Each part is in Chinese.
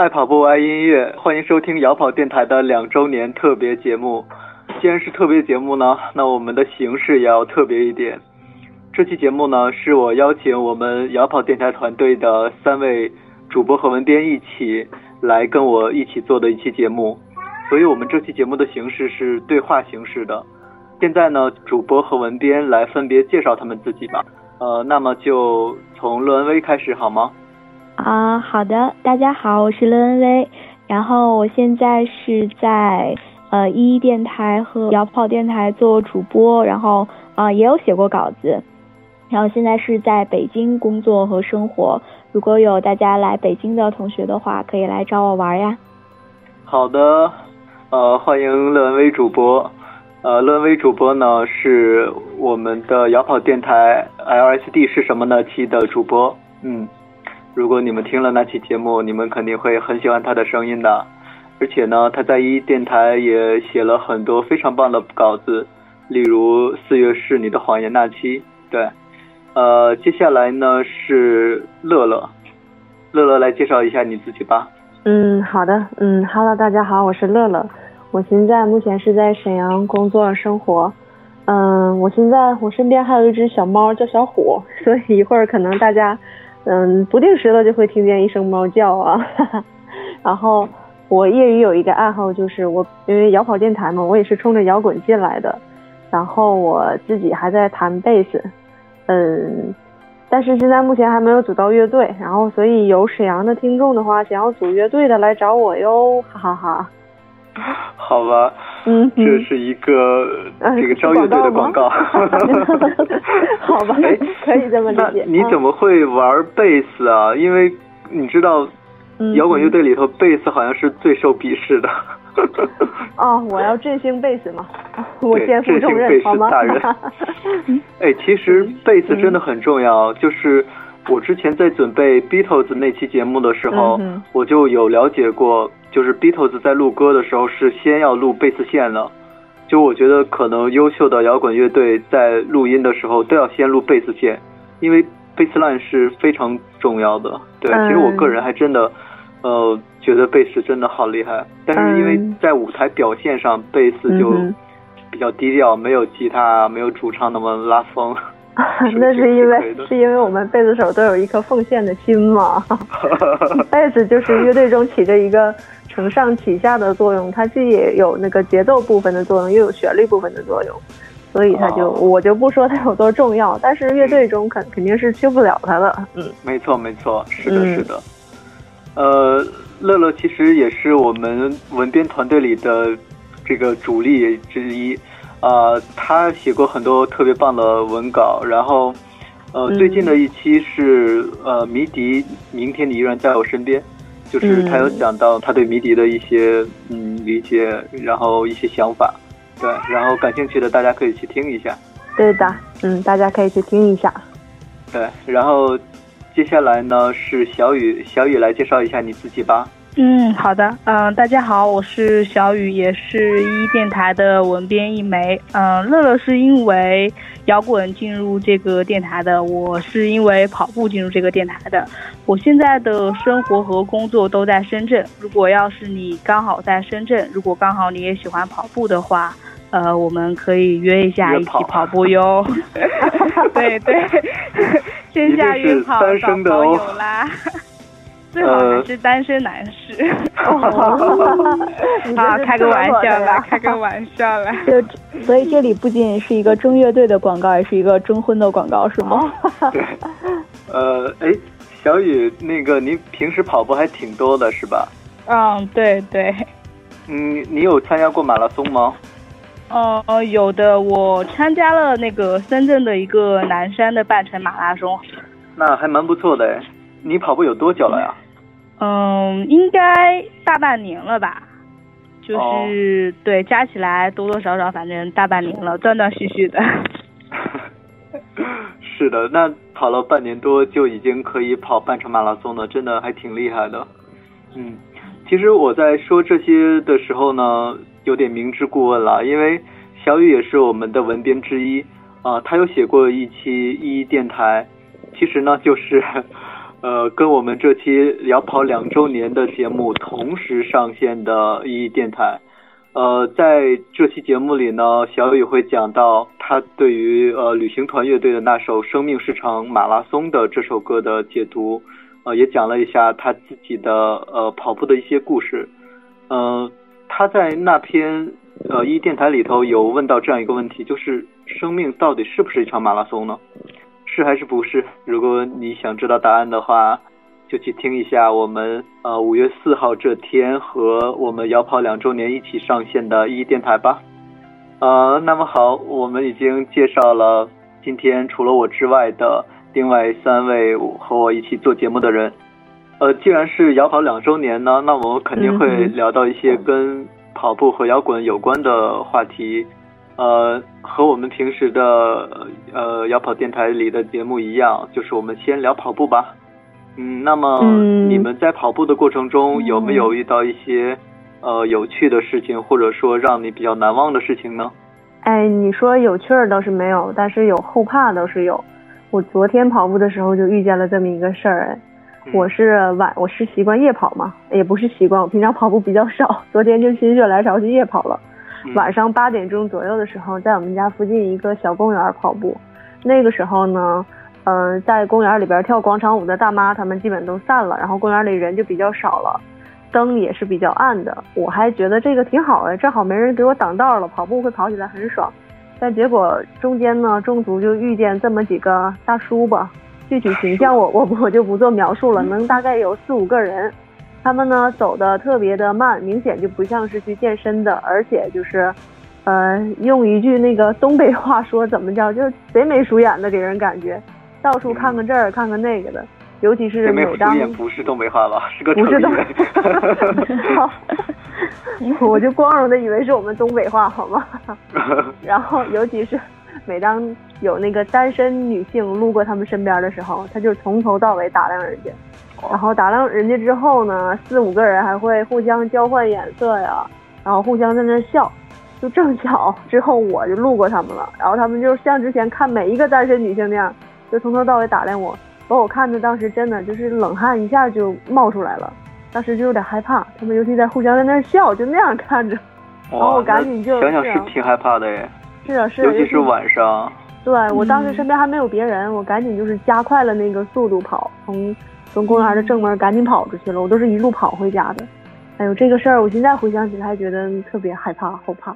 爱跑步爱音乐，欢迎收听摇跑电台的两周年特别节目。既然是特别节目呢，那我们的形式也要特别一点。这期节目呢，是我邀请我们摇跑电台团队的三位主播和文编一起来跟我一起做的一期节目，所以我们这期节目的形式是对话形式的。现在呢，主播和文编来分别介绍他们自己吧。呃，那么就从乐恩威开始好吗？啊，好的，大家好，我是乐恩威，然后我现在是在呃一一电台和摇跑电台做主播，然后啊也有写过稿子，然后现在是在北京工作和生活。如果有大家来北京的同学的话，可以来找我玩呀。好的，呃，欢迎乐恩威主播，呃，乐恩威主播呢是我们的摇跑电台 LSD 是什么呢期的主播，嗯。如果你们听了那期节目，你们肯定会很喜欢他的声音的。而且呢，他在一电台也写了很多非常棒的稿子，例如四月是你的谎言那期。对，呃，接下来呢是乐乐，乐乐来介绍一下你自己吧。嗯，好的，嗯，Hello，大家好，我是乐乐，我现在目前是在沈阳工作生活。嗯，我现在我身边还有一只小猫叫小虎，所以一会儿可能大家。嗯，不定时的就会听见一声猫叫啊，然后我业余有一个爱好，就是我因为摇跑电台嘛，我也是冲着摇滚进来的，然后我自己还在弹贝斯，嗯，但是现在目前还没有组到乐队，然后所以有沈阳的听众的话，想要组乐队的来找我哟，哈哈哈。好吧，嗯，这是一个这个招乐队的广告，好吧，可以这么理解。你怎么会玩贝斯啊？因为你知道，摇滚乐队里头贝斯好像是最受鄙视的。哦，我要振兴贝斯嘛，我肩负重任，好吗？哎，其实贝斯真的很重要，就是我之前在准备 Beatles 那期节目的时候，我就有了解过。就是 Beatles 在录歌的时候是先要录贝斯线的，就我觉得可能优秀的摇滚乐队在录音的时候都要先录贝斯线，因为贝斯 line 是非常重要的。对，其实我个人还真的，呃，觉得贝斯真的好厉害，但是因为在舞台表现上贝斯就比较低调，没有吉他，没有主唱那么拉风。那是因为是因为我们贝斯手都有一颗奉献的心嘛，贝斯就是乐队中起着一个。承上启下的作用，它既也有那个节奏部分的作用，又有旋律部分的作用，所以它就我就不说它有多重要，但是乐队中肯肯定是缺不了它的。嗯，没错没错，是的是的。呃，乐乐其实也是我们文编团队里的这个主力之一，啊，他写过很多特别棒的文稿，然后呃，最近的一期是呃迷笛，明天你依然在我身边。就是他有讲到他对迷笛的一些嗯理解，然后一些想法，对，然后感兴趣的大家可以去听一下。对的，嗯，大家可以去听一下。对，然后接下来呢是小雨，小雨来介绍一下你自己吧。嗯，好的，嗯，大家好，我是小雨，也是一电台的文编一枚。嗯，乐乐是因为摇滚进入这个电台的，我是因为跑步进入这个电台的。我现在的生活和工作都在深圳。如果要是你刚好在深圳，如果刚好你也喜欢跑步的话，呃，我们可以约一下一起跑步哟。对 对，线 下约跑找朋友啦。最好还是单身男士。啊，开个玩笑啦，开个玩笑啦。就所以这里不仅是一个争乐队的广告，也是一个征婚的广告，是吗？对。呃，哎，小雨，那个您平时跑步还挺多的，是吧？嗯，对对。嗯，你有参加过马拉松吗？哦，有的，我参加了那个深圳的一个南山的半程马拉松。那还蛮不错的哎。你跑步有多久了呀？嗯，应该大半年了吧，就是对，加起来多多少少，反正大半年了，断断续续的。是的，那跑了半年多就已经可以跑半程马拉松了，真的还挺厉害的。嗯，其实我在说这些的时候呢，有点明知故问了，因为小雨也是我们的文编之一啊，他有写过一期一电台，其实呢就是。呃，跟我们这期要跑两周年的节目同时上线的一电台。呃，在这期节目里呢，小雨会讲到他对于呃旅行团乐队的那首《生命是场马拉松》的这首歌的解读，呃，也讲了一下他自己的呃跑步的一些故事。嗯，他在那篇呃一电台里头有问到这样一个问题，就是生命到底是不是一场马拉松呢？是还是不是？如果你想知道答案的话。就去听一下我们呃五月四号这天和我们摇跑两周年一起上线的一电台吧。呃，那么好，我们已经介绍了今天除了我之外的另外三位和我一起做节目的人。呃，既然是摇跑两周年呢，那我们肯定会聊到一些跟跑步和摇滚有关的话题。呃，和我们平时的呃摇跑电台里的节目一样，就是我们先聊跑步吧。嗯，那么你们在跑步的过程中有没有遇到一些呃有趣的事情，或者说让你比较难忘的事情呢？哎，你说有趣儿倒是没有，但是有后怕倒是有。我昨天跑步的时候就遇见了这么一个事儿，哎，我是晚我是习惯夜跑嘛，也不是习惯，我平常跑步比较少，昨天就心血来潮去夜跑了。晚上八点钟左右的时候，在我们家附近一个小公园跑步，那个时候呢。嗯，在公园里边跳广场舞的大妈，他们基本都散了，然后公园里人就比较少了，灯也是比较暗的。我还觉得这个挺好的，正好没人给我挡道了，跑步会跑起来很爽。但结果中间呢，中途就遇见这么几个大叔吧，具体形象我我我就不做描述了，能大概有四五个人，他们呢走的特别的慢，明显就不像是去健身的，而且就是，呃，用一句那个东北话说怎么着，就是贼眉鼠眼的给人感觉。到处看看这儿，看看那个的，尤其是每当不是东北话吧，是个不是东北，我就光荣的以为是我们东北话，好吗？然后，尤其是每当有那个单身女性路过他们身边的时候，他就从头到尾打量人家，然后打量人家之后呢，四五个人还会互相交换眼色呀，然后互相在那笑。就正巧之后我就路过他们了，然后他们就像之前看每一个单身女性那样。就从头到尾打量我，把我看的当时真的就是冷汗一下就冒出来了，当时就有点害怕。他们尤其在互相在那笑，就那样看着，然后我赶紧就想想是挺害怕的耶。是啊是，尤其是晚上。对我当时身边还没有别人，我赶紧就是加快了那个速度跑，从从公园的正门赶紧跑出去了。我都是一路跑回家的。哎呦，这个事儿我现在回想起来还觉得特别害怕后怕，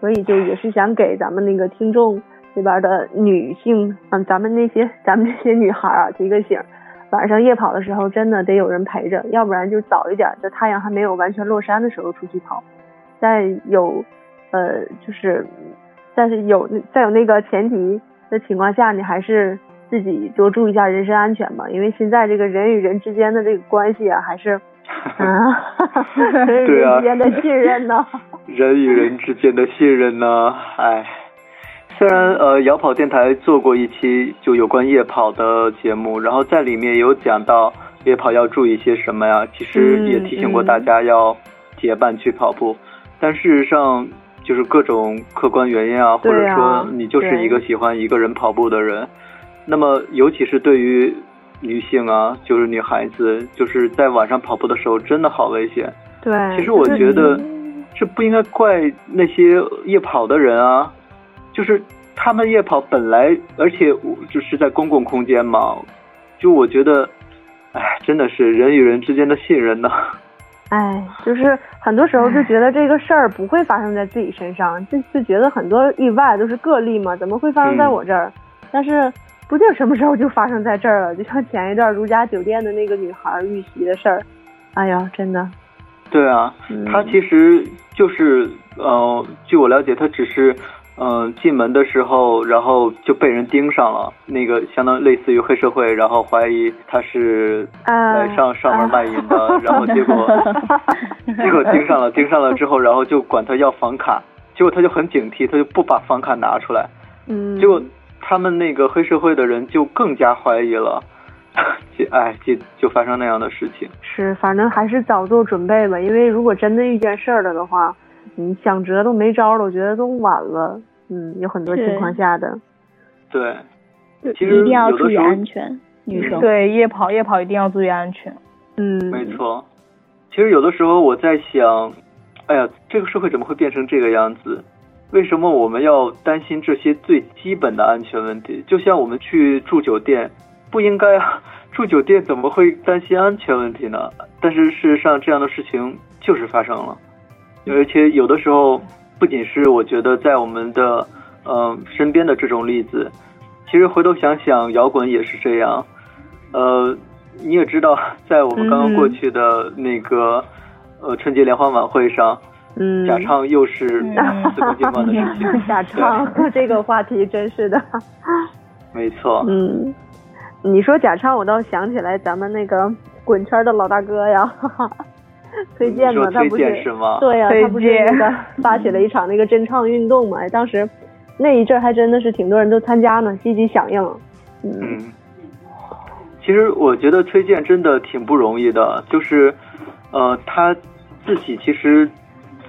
所以就也是想给咱们那个听众。这边的女性，嗯，咱们那些咱们这些女孩啊，提个醒，晚上夜跑的时候真的得有人陪着，要不然就早一点，在太阳还没有完全落山的时候出去跑。在有，呃，就是，但是有在有那个前提的情况下，你还是自己多注意一下人身安全吧，因为现在这个人与人之间的这个关系啊，还是 啊，人与人之间的信任呢，人与人之间的信任呢，哎。虽然呃，摇跑电台做过一期就有关夜跑的节目，然后在里面有讲到夜跑要注意些什么呀？其实也提醒过大家要结伴去跑步，但事实上就是各种客观原因啊，或者说你就是一个喜欢一个人跑步的人，那么尤其是对于女性啊，就是女孩子，就是在晚上跑步的时候真的好危险。对，其实我觉得这不应该怪那些夜跑的人啊。就是他们夜跑本来，而且我就是在公共空间嘛，就我觉得，哎，真的是人与人之间的信任呢。哎，就是很多时候就觉得这个事儿不会发生在自己身上，就就觉得很多意外都是个例嘛，怎么会发生在我这儿？但是不定什么时候就发生在这儿了，就像前一段如家酒店的那个女孩遇袭的事儿，哎呀，真的。对啊，他其实就是，呃，据我了解，他只是。嗯，进门的时候，然后就被人盯上了，那个相当类似于黑社会，然后怀疑他是来上上门卖淫的，然后结果 结果盯上了，盯上了之后，然后就管他要房卡，结果他就很警惕，他就不把房卡拿出来，嗯，结果他们那个黑社会的人就更加怀疑了，就哎，就就发生那样的事情。是，反正还是早做准备吧，因为如果真的遇见事儿了的话。你想辙都没招了，我觉得都晚了。嗯，有很多情况下的。对，其实一定要注意安全。女生对夜跑夜跑一定要注意安全。嗯，没错。其实有的时候我在想，哎呀，这个社会怎么会变成这个样子？为什么我们要担心这些最基本的安全问题？就像我们去住酒店，不应该啊，住酒店怎么会担心安全问题呢？但是事实上，这样的事情就是发生了，而且有的时候不仅是我觉得在我们的嗯身边的这种例子，其实回头想想，摇滚也是这样，呃。你也知道，在我们刚刚过去的那个呃春节联欢晚会上，嗯，假唱又是司空见惯的事情。假唱这个话题真是的。没错。嗯，你说假唱，我倒想起来咱们那个滚圈的老大哥呀，推荐嘛，他不是对呀，他不是那个发起了一场那个真唱运动嘛？当时那一阵还真的是挺多人都参加呢，积极响应。嗯。其实我觉得崔健真的挺不容易的，就是，呃，他自己其实，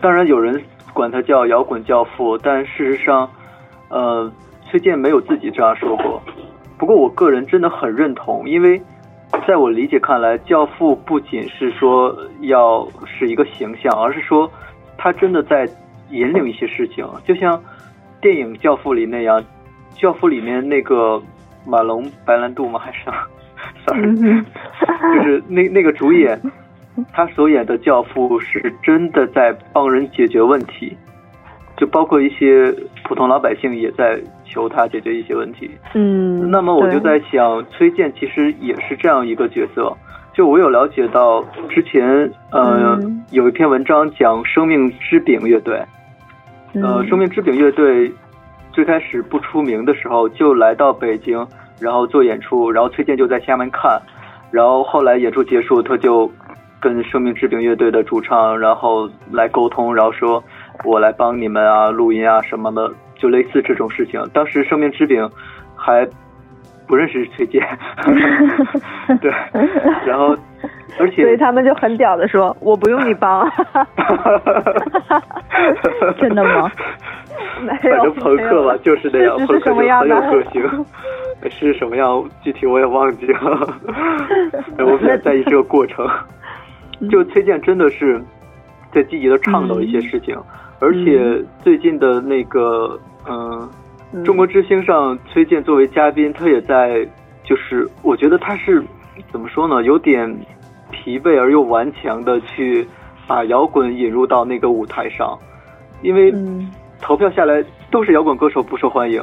当然有人管他叫摇滚教父，但事实上，呃，崔健没有自己这样说过。不过我个人真的很认同，因为在我理解看来，教父不仅是说要是一个形象，而是说他真的在引领一些事情，就像电影《教父》里那样，《教父》里面那个马龙白兰度吗？还是？就是那那个主演，他所演的教父是真的在帮人解决问题，就包括一些普通老百姓也在求他解决一些问题。嗯，那么我就在想，崔健其实也是这样一个角色。就我有了解到，之前呃有一篇文章讲生命之饼乐队，呃，生命之饼乐队最开始不出名的时候就来到北京。然后做演出，然后崔健就在下面看，然后后来演出结束，他就跟生命之饼乐队的主唱，然后来沟通，然后说我来帮你们啊，录音啊什么的，就类似这种事情。当时生命之饼还不认识崔健，对，然后而且所以他们就很屌的说，我不用你帮，真的吗？反正朋克吧，就是那样，朋克就很有个性。是什么样？具体我也忘记了。我比较在意这个过程。就崔健真的是在积极的倡导一些事情，而且最近的那个嗯，中国之星上，崔健作为嘉宾，他也在，就是我觉得他是怎么说呢？有点疲惫而又顽强的去把摇滚引入到那个舞台上，因为投票下来都是摇滚歌手不受欢迎。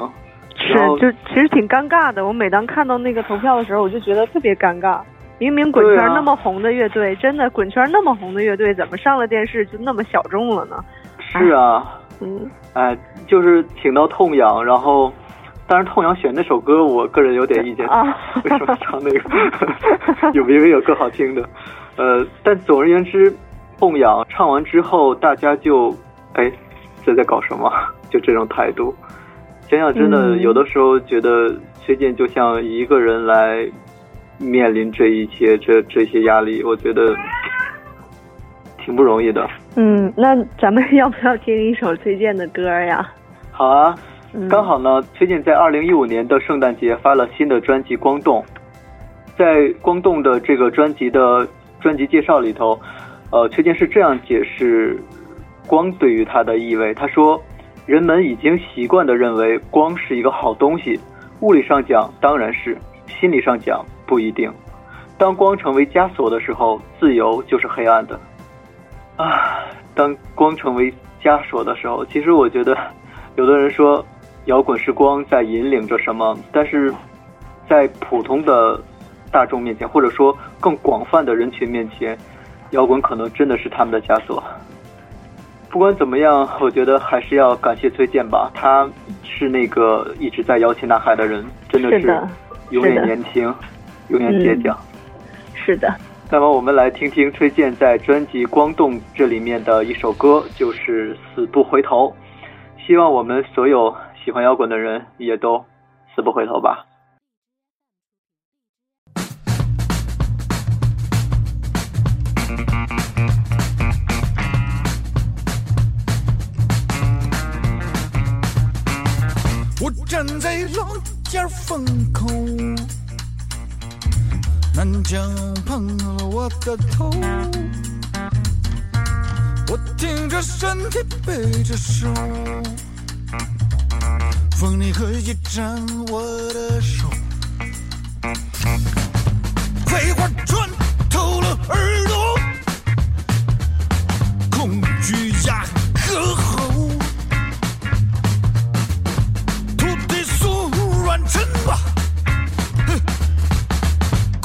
是，就其实挺尴尬的。我每当看到那个投票的时候，我就觉得特别尴尬。明明滚圈那么红的乐队，真的滚圈那么红的乐队，怎么上了电视就那么小众了呢？是啊，嗯，哎，就是请到痛痒，然后，当然痛痒选那首歌，我个人有点意见，啊为什么唱那个？有明明有更好听的，呃，但总而言之，痛痒唱完之后，大家就，哎，这在搞什么？就这种态度。想想真的，有的时候觉得崔健就像一个人来面临这一切，这这些压力，我觉得挺不容易的。嗯，那咱们 要不要听一首崔健的歌呀？好啊，刚好呢，崔健在二零一五年的圣诞节发了新的专辑《光动》。在《光动》的这个专辑的专辑介绍里头，呃，崔健是这样解释光对于他的意味，他说。人们已经习惯的认为光是一个好东西，物理上讲当然是，心理上讲不一定。当光成为枷锁的时候，自由就是黑暗的。啊，当光成为枷锁的时候，其实我觉得，有的人说摇滚是光在引领着什么，但是在普通的大众面前，或者说更广泛的人群面前，摇滚可能真的是他们的枷锁。不管怎么样，我觉得还是要感谢崔健吧。他是那个一直在摇旗呐喊的人，真的是永远年轻，永远倔强。是的。那么我们来听听崔健在专辑《光动》这里面的一首歌，就是《死不回头》。希望我们所有喜欢摇滚的人也都死不回头吧。我站在老家风口，南墙碰了我的头，我挺着身体背着手，风你可以沾我的手，葵花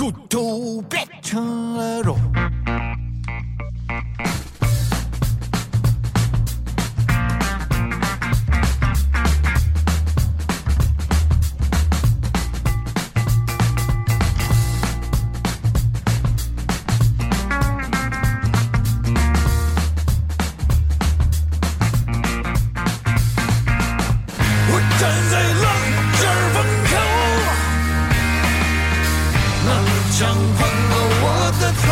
骨头变成了肉。那枪碰了我的头，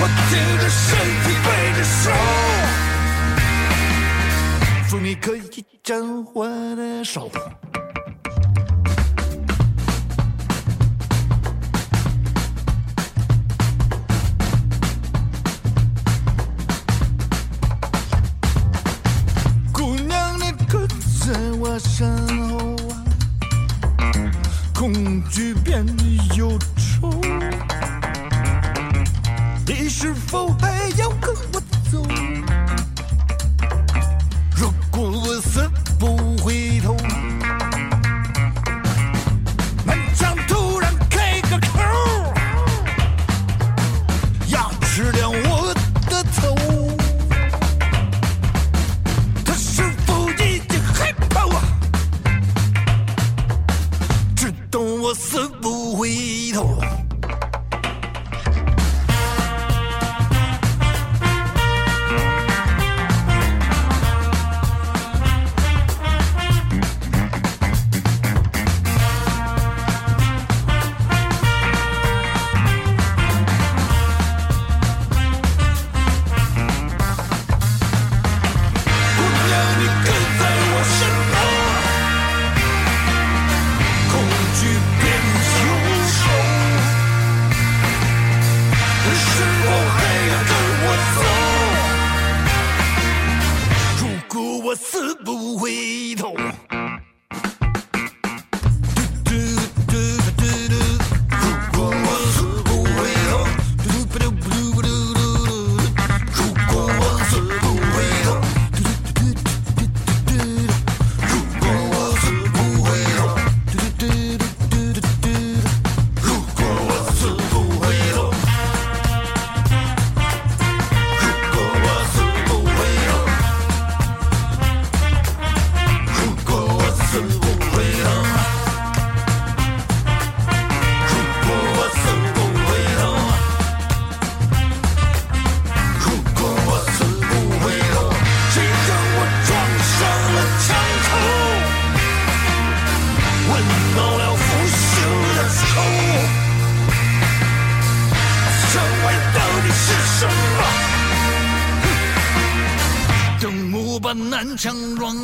我挺着身体背着手，说你可以沾我的手。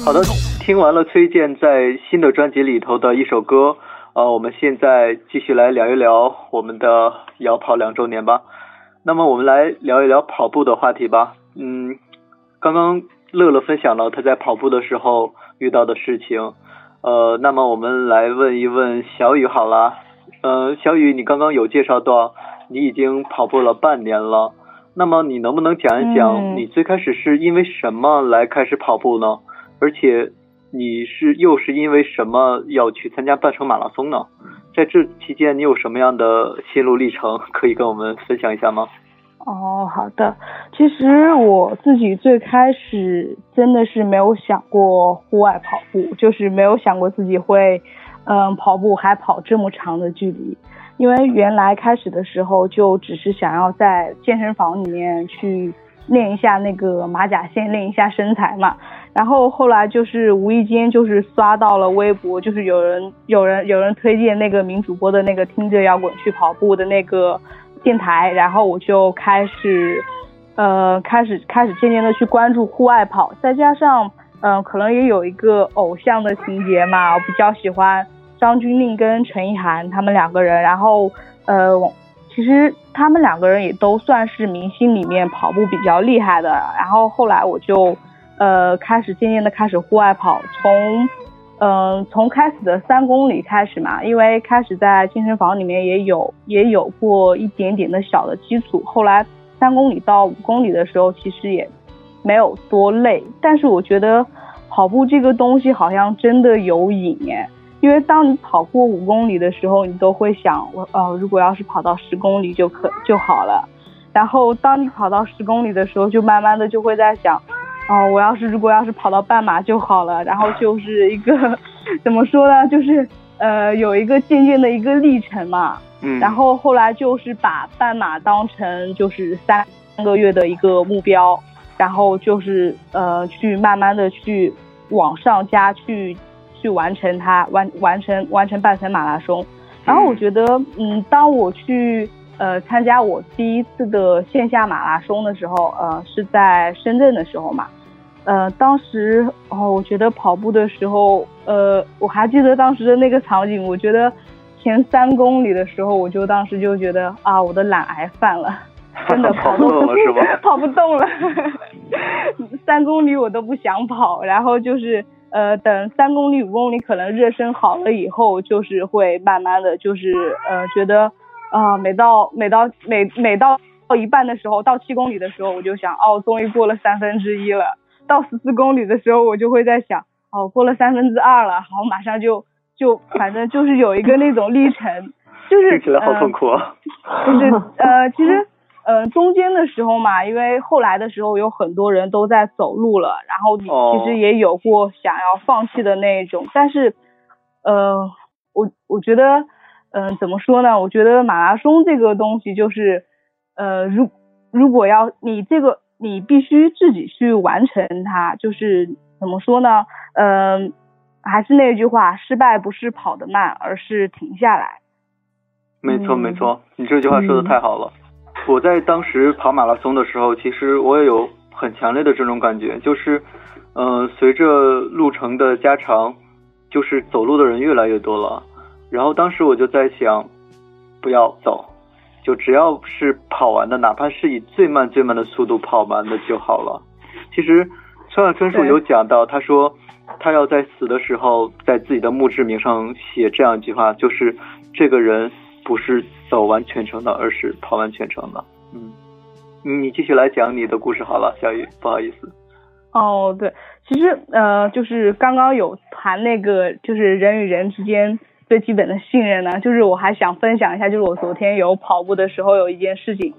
好的。，听完了崔健在新的专辑里头的一首歌，呃，我们现在继续来聊一聊我们的摇跑两周年吧。那么我们来聊一聊跑步的话题吧。嗯，刚刚乐乐分享了他在跑步的时候遇到的事情，呃，那么我们来问一问小雨好了。呃，小雨，你刚刚有介绍到你已经跑步了半年了，那么你能不能讲一讲嗯你最开始是因为什么来开始跑步呢？而且你是又是因为什么要去参加半程马拉松呢？在这期间你有什么样的心路历程可以跟我们分享一下吗？哦，好的。其实我自己最开始真的是没有想过户外跑步，就是没有想过自己会，嗯，跑步还跑这么长的距离。因为原来开始的时候就只是想要在健身房里面去练一下那个马甲线，练一下身材嘛。然后后来就是无意间就是刷到了微博，就是有人有人有人推荐那个名主播的那个听着摇滚去跑步的那个电台，然后我就开始，呃，开始开始渐渐的去关注户外跑，再加上，嗯、可能也有一个偶像的情节嘛，我比较喜欢张钧甯跟陈意涵他们两个人，然后呃，其实他们两个人也都算是明星里面跑步比较厉害的。然后后来我就呃开始渐渐的开始户外跑，从嗯从开始的三公里开始嘛，因为开始在健身房里面也有也有过一点点的小的基础。后来三公里到五公里的时候，其实也没有多累，但是我觉得。跑步这个东西好像真的有瘾耶，因为当你跑过五公里的时候，你都会想，我呃，如果要是跑到十公里就可就好了。然后当你跑到十公里的时候，就慢慢的就会在想，哦，我要是如果要是跑到半马就好了。然后就是一个怎么说呢，就是呃有一个渐渐的一个历程嘛。嗯。然后后来就是把半马当成就是三个月的一个目标。然后就是呃，去慢慢的去往上加，去去完成它，完完成完成半程马拉松。然后我觉得，嗯，当我去呃参加我第一次的线下马拉松的时候，呃，是在深圳的时候嘛，呃，当时哦，我觉得跑步的时候，呃，我还记得当时的那个场景，我觉得前三公里的时候，我就当时就觉得啊，我的懒癌犯了。真的跑不动了是吧？跑不动了，三公里我都不想跑，然后就是呃等三公里五公里可能热身好了以后，就是会慢慢的就是呃觉得啊每到每到每每到到一半的时候，到七公里的时候我就想哦终于过了三分之一了，到十四公里的时候我就会在想哦过了三分之二了，好马上就就反正就是有一个那种历程，就是听起来好痛苦啊，就是呃其实。呃，中间的时候嘛，因为后来的时候有很多人都在走路了，然后你其实也有过想要放弃的那一种，但是，呃，我我觉得，嗯，怎么说呢？我觉得马拉松这个东西就是，呃，如如果要你这个你必须自己去完成它，就是怎么说呢？嗯，还是那句话，失败不是跑得慢，而是停下来。没错没错，你这句话说的太好了。我在当时跑马拉松的时候，其实我也有很强烈的这种感觉，就是，呃，随着路程的加长，就是走路的人越来越多了。然后当时我就在想，不要走，就只要是跑完的，哪怕是以最慢最慢的速度跑完的就好了。其实村上春树有讲到，他说他要在死的时候，在自己的墓志铭上写这样一句话，就是这个人。不是走完全程的，而是跑完全程的。嗯，你继续来讲你的故事好了，小雨，不好意思。哦，对，其实呃，就是刚刚有谈那个，就是人与人之间最基本的信任呢。就是我还想分享一下，就是我昨天有跑步的时候有一件事情，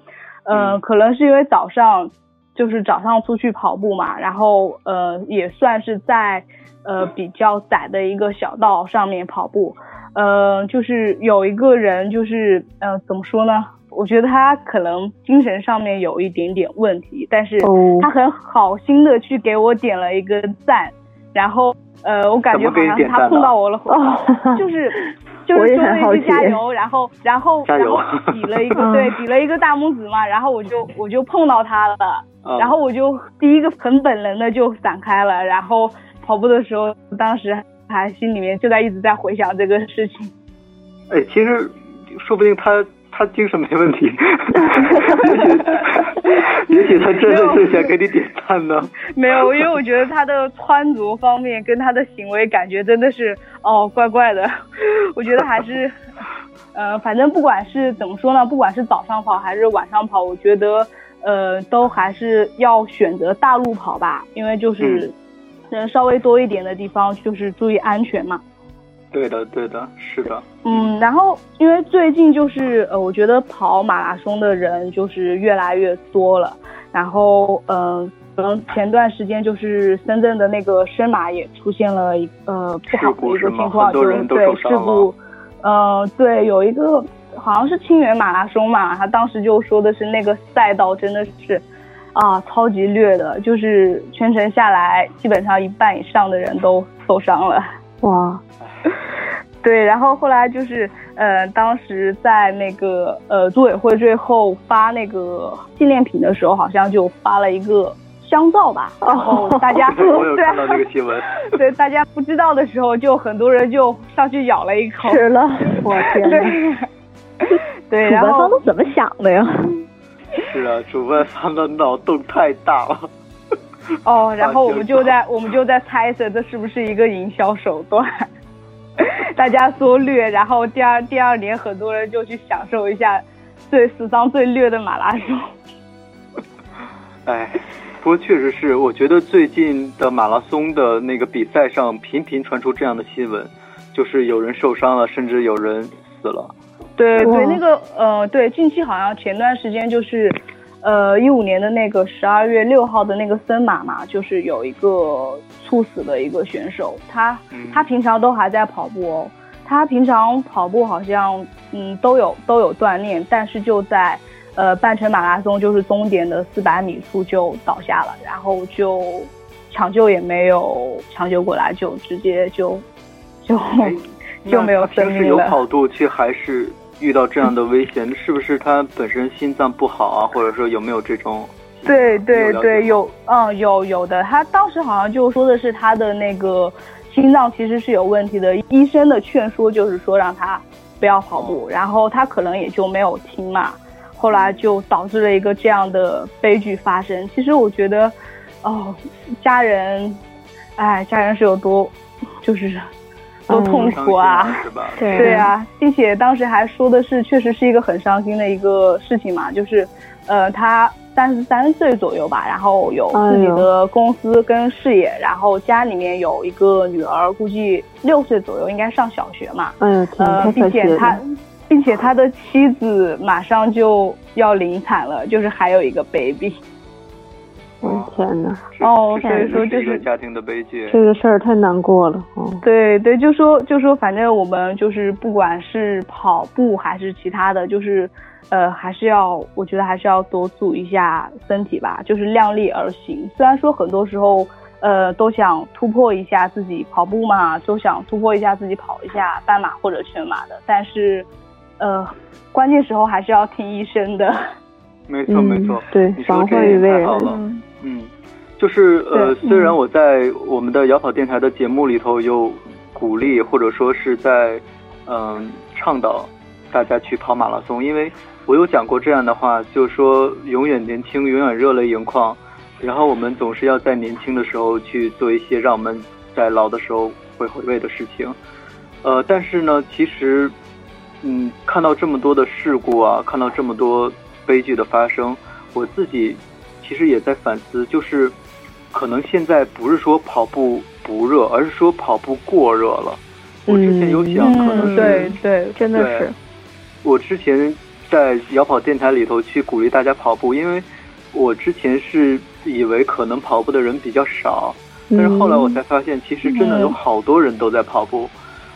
嗯，可能是因为早上就是早上出去跑步嘛，然后呃也算是在呃比较窄的一个小道上面跑步。呃，就是有一个人，就是呃，怎么说呢？我觉得他可能精神上面有一点点问题，但是他很好心的去给我点了一个赞，然后呃，我感觉好像他碰到我了，就是 就是说了一句加油，然后然后 然后比了一个对比了一个大拇指嘛，然后我就我就碰到他了，然后我就第一个很本能的就闪开了，然后跑步的时候当时。还心里面就在一直在回想这个事情。哎，其实说不定他他精神没问题，也许他真的是想给你点赞呢。没有，因为我觉得他的穿着方面跟他的行为感觉真的是哦怪怪的。我觉得还是，呃，反正不管是怎么说呢，不管是早上跑还是晚上跑，我觉得呃都还是要选择大路跑吧，因为就是。人稍微多一点的地方，就是注意安全嘛。对的，对的，是的。嗯，然后因为最近就是呃，我觉得跑马拉松的人就是越来越多了。然后呃，可能前段时间就是深圳的那个深马也出现了一呃不好的一个情况，就是对事故。呃，对，有一个好像是清远马拉松嘛，他当时就说的是那个赛道真的是。啊，超级虐的，就是全程下来，基本上一半以上的人都受伤了。哇，对，然后后来就是，呃，当时在那个呃组委会最后发那个纪念品的时候，好像就发了一个香皂吧，然后大家 我有看到这个新闻，对大家不知道的时候，就很多人就上去咬了一口，吃了，我天对，对，然后主办方都怎么想的呀？是啊，主办方的脑洞太大了。哦，然后我们就在我们就在猜测这是不是一个营销手段，大家缩略，然后第二第二年很多人就去享受一下最史上最虐的马拉松。哎，不过确实是，我觉得最近的马拉松的那个比赛上频频传出这样的新闻，就是有人受伤了，甚至有人死了。对对，那个呃，对，近期好像前段时间就是。呃，一五年的那个十二月六号的那个森马嘛，就是有一个猝死的一个选手，他他平常都还在跑步哦，他平常跑步好像嗯都有都有锻炼，但是就在呃半程马拉松就是终点的四百米处就倒下了，然后就抢救也没有抢救过来，就直接就就 就没有生命了。有跑度却还是。遇到这样的危险，是不是他本身心脏不好啊？或者说有没有这种？对对对，有，嗯，有有的。他当时好像就说的是他的那个心脏其实是有问题的，医生的劝说就是说让他不要跑步，然后他可能也就没有听嘛，后来就导致了一个这样的悲剧发生。其实我觉得，哦，家人，哎，家人是有多，就是。多痛苦啊！对对啊，并且当时还说的是，确实是一个很伤心的一个事情嘛。就是，呃，他三十三岁左右吧，然后有自己的公司跟事业，然后家里面有一个女儿，估计六岁左右，应该上小学嘛。嗯，呃，并且他，并且他的妻子马上就要临产了，就是还有一个 baby。我的天哪！哦，所以说就是家庭的悲剧。这个事儿太难过了。哦，对对，就说就说，反正我们就是不管是跑步还是其他的，就是呃，还是要，我觉得还是要多注意一下身体吧，就是量力而行。虽然说很多时候呃都想突破一下自己跑步嘛，都想突破一下自己跑一下半马或者全马的，但是呃，关键时候还是要听医生的。没错没错，对，防患于未然。嗯，就是呃，虽然我在我们的摇跑电台的节目里头有鼓励或者说是在嗯倡导大家去跑马拉松，因为我有讲过这样的话，就是说永远年轻，永远热泪盈眶，然后我们总是要在年轻的时候去做一些让我们在老的时候会回味的事情。呃，但是呢，其实嗯，看到这么多的事故啊，看到这么多悲剧的发生，我自己。其实也在反思，就是可能现在不是说跑步不热，而是说跑步过热了。我之前有想，可能是对对，真的是。我之前在摇跑电台里头去鼓励大家跑步，因为我之前是以为可能跑步的人比较少，但是后来我才发现，其实真的有好多人都在跑步，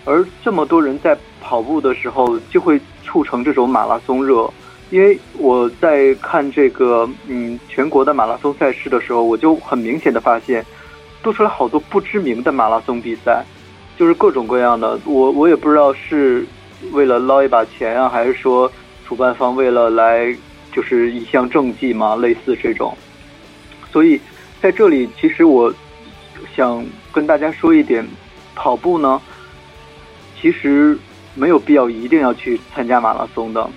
而这么多人在跑步的时候，就会促成这种马拉松热。因为我在看这个嗯全国的马拉松赛事的时候，我就很明显的发现，多出来好多不知名的马拉松比赛，就是各种各样的。我我也不知道是为了捞一把钱啊，还是说主办方为了来就是一项政绩嘛，类似这种。所以在这里，其实我想跟大家说一点，跑步呢，其实没有必要一定要去参加马拉松的。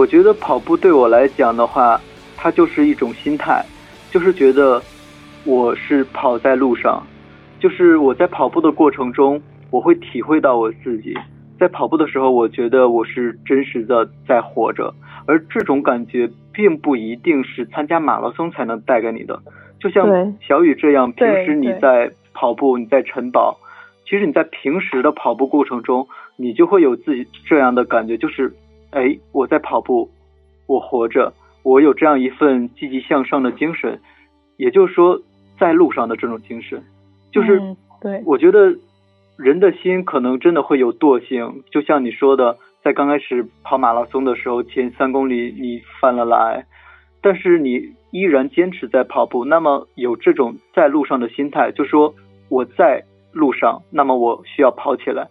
我觉得跑步对我来讲的话，它就是一种心态，就是觉得我是跑在路上，就是我在跑步的过程中，我会体会到我自己在跑步的时候，我觉得我是真实的在活着，而这种感觉并不一定是参加马拉松才能带给你的。就像小雨这样，平时你在跑步，你在晨跑，其实你在平时的跑步过程中，你就会有自己这样的感觉，就是。哎，我在跑步，我活着，我有这样一份积极向上的精神，也就是说，在路上的这种精神，就是对，我觉得人的心可能真的会有惰性，就像你说的，在刚开始跑马拉松的时候，前三公里你犯了来，但是你依然坚持在跑步，那么有这种在路上的心态，就说我在路上，那么我需要跑起来，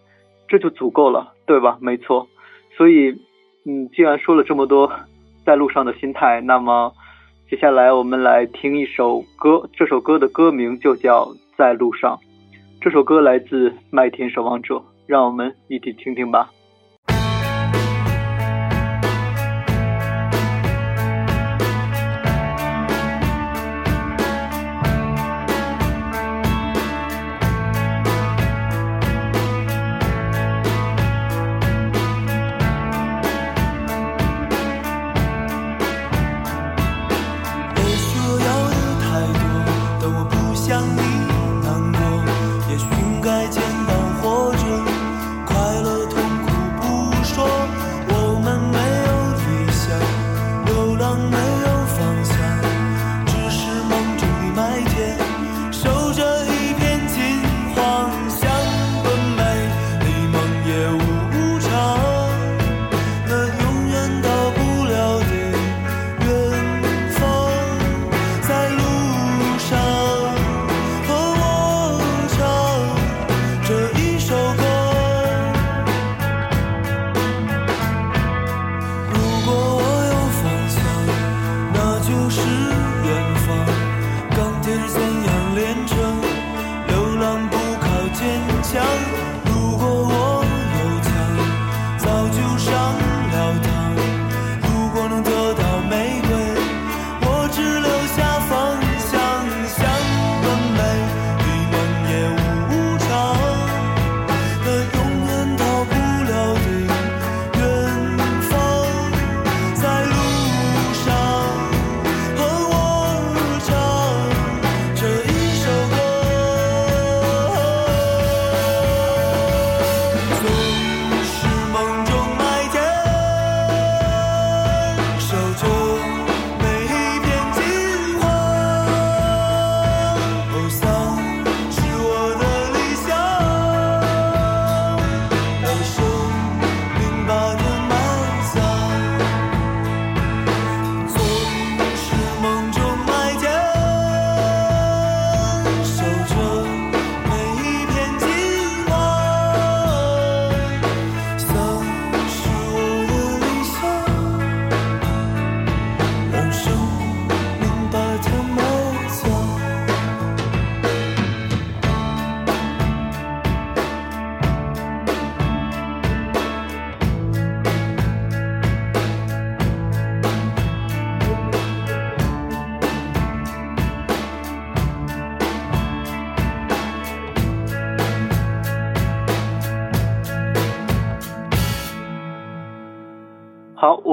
这就足够了，对吧？没错，所以。嗯，既然说了这么多在路上的心态，那么接下来我们来听一首歌，这首歌的歌名就叫《在路上》。这首歌来自麦田守望者，让我们一起听听吧。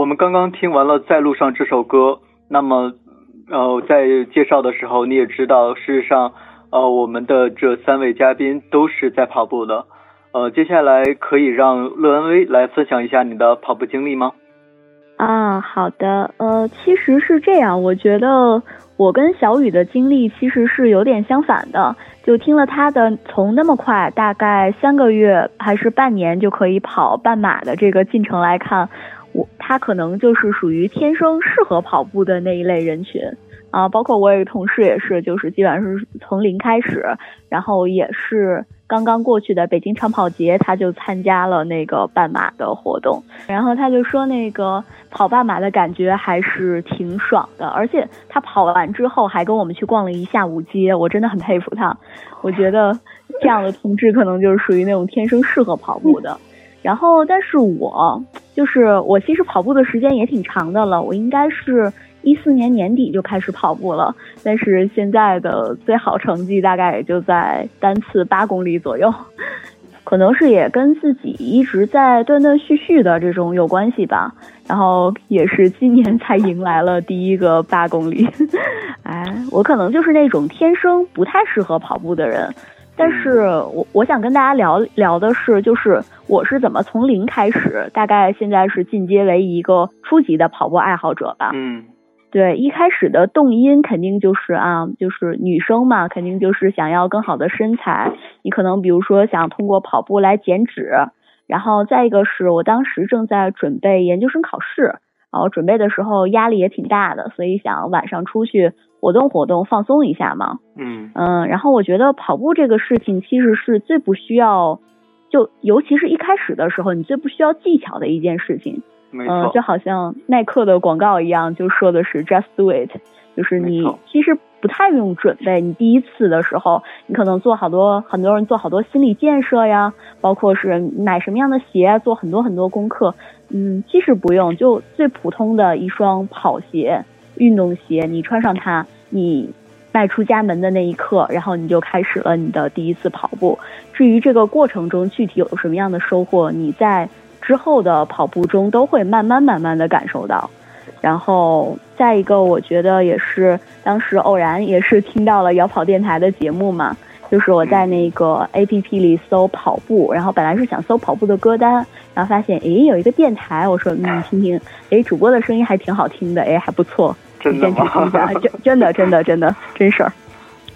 我们刚刚听完了《在路上》这首歌。那么，呃，在介绍的时候，你也知道，事实上，呃，我们的这三位嘉宾都是在跑步的。呃，接下来可以让乐恩威来分享一下你的跑步经历吗？啊，好的。呃，其实是这样，我觉得我跟小雨的经历其实是有点相反的。就听了他的从那么快，大概三个月还是半年就可以跑半马的这个进程来看。我他可能就是属于天生适合跑步的那一类人群。啊，包括我有个同事也是，就是基本上是从零开始，然后也是刚刚过去的北京长跑节，他就参加了那个半马的活动，然后他就说那个跑半马的感觉还是挺爽的，而且他跑完之后还跟我们去逛了一下午街，我真的很佩服他，我觉得这样的同志可能就是属于那种天生适合跑步的。然后，但是我就是我，其实跑步的时间也挺长的了。我应该是一四年年底就开始跑步了，但是现在的最好成绩大概也就在单次八公里左右，可能是也跟自己一直在断断续续的这种有关系吧。然后也是今年才迎来了第一个八公里，哎，我可能就是那种天生不太适合跑步的人。但是我我想跟大家聊聊的是，就是我是怎么从零开始，大概现在是进阶为一个初级的跑步爱好者吧。嗯，对，一开始的动因肯定就是啊，就是女生嘛，肯定就是想要更好的身材。你可能比如说想通过跑步来减脂，然后再一个是我当时正在准备研究生考试，然后准备的时候压力也挺大的，所以想晚上出去。活动活动放松一下嘛，嗯嗯，然后我觉得跑步这个事情其实是最不需要，就尤其是一开始的时候，你最不需要技巧的一件事情。嗯，就好像耐克的广告一样，就说的是 just do it，就是你其实不太用准备，你第一次的时候，你可能做好多很多人做好多心理建设呀，包括是买什么样的鞋，做很多很多功课。嗯，其实不用，就最普通的一双跑鞋、运动鞋，你穿上它，你迈出家门的那一刻，然后你就开始了你的第一次跑步。至于这个过程中具体有什么样的收获，你在。之后的跑步中都会慢慢慢慢的感受到，然后再一个，我觉得也是当时偶然也是听到了摇跑电台的节目嘛，就是我在那个 A P P 里搜跑步，然后本来是想搜跑步的歌单，然后发现诶有一个电台，我说嗯听听，诶主播的声音还挺好听的，诶还不错，真的吗？真真的真的真的真事儿，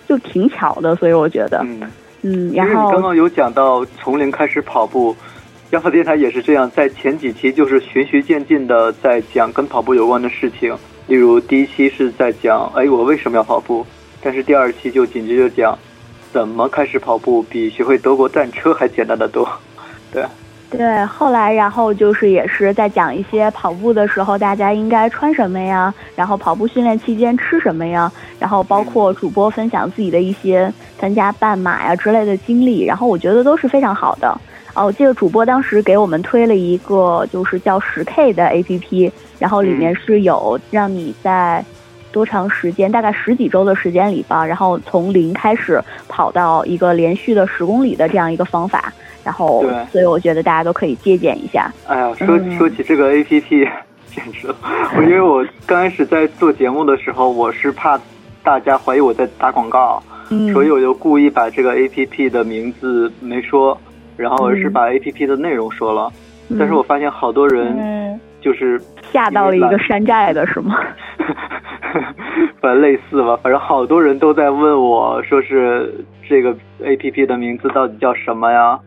就挺巧的，所以我觉得嗯嗯，然后你刚刚有讲到从零开始跑步。摇跑电台也是这样，在前几期就是循序渐进的在讲跟跑步有关的事情，例如第一期是在讲，哎，我为什么要跑步？但是第二期就紧接着讲，怎么开始跑步比学会德国战车还简单的多，对。对，后来然后就是也是在讲一些跑步的时候大家应该穿什么呀，然后跑步训练期间吃什么呀，然后包括主播分享自己的一些参加半马呀之类的经历，然后我觉得都是非常好的。哦，我记得主播当时给我们推了一个，就是叫十 K 的 APP，然后里面是有让你在多长时间，大概十几周的时间里吧，然后从零开始跑到一个连续的十公里的这样一个方法，然后所以我觉得大家都可以借鉴一下。哎呀，说说起这个 APP，简直了！我因为我刚开始在做节目的时候，我是怕大家怀疑我在打广告，所以我就故意把这个 APP 的名字没说。然后而是把 A P P 的内容说了，但是我发现好多人就是吓到了一个山寨的是吗？反正类似吧，反正好多人都在问我说是这个 A P P 的名字到底叫什么呀？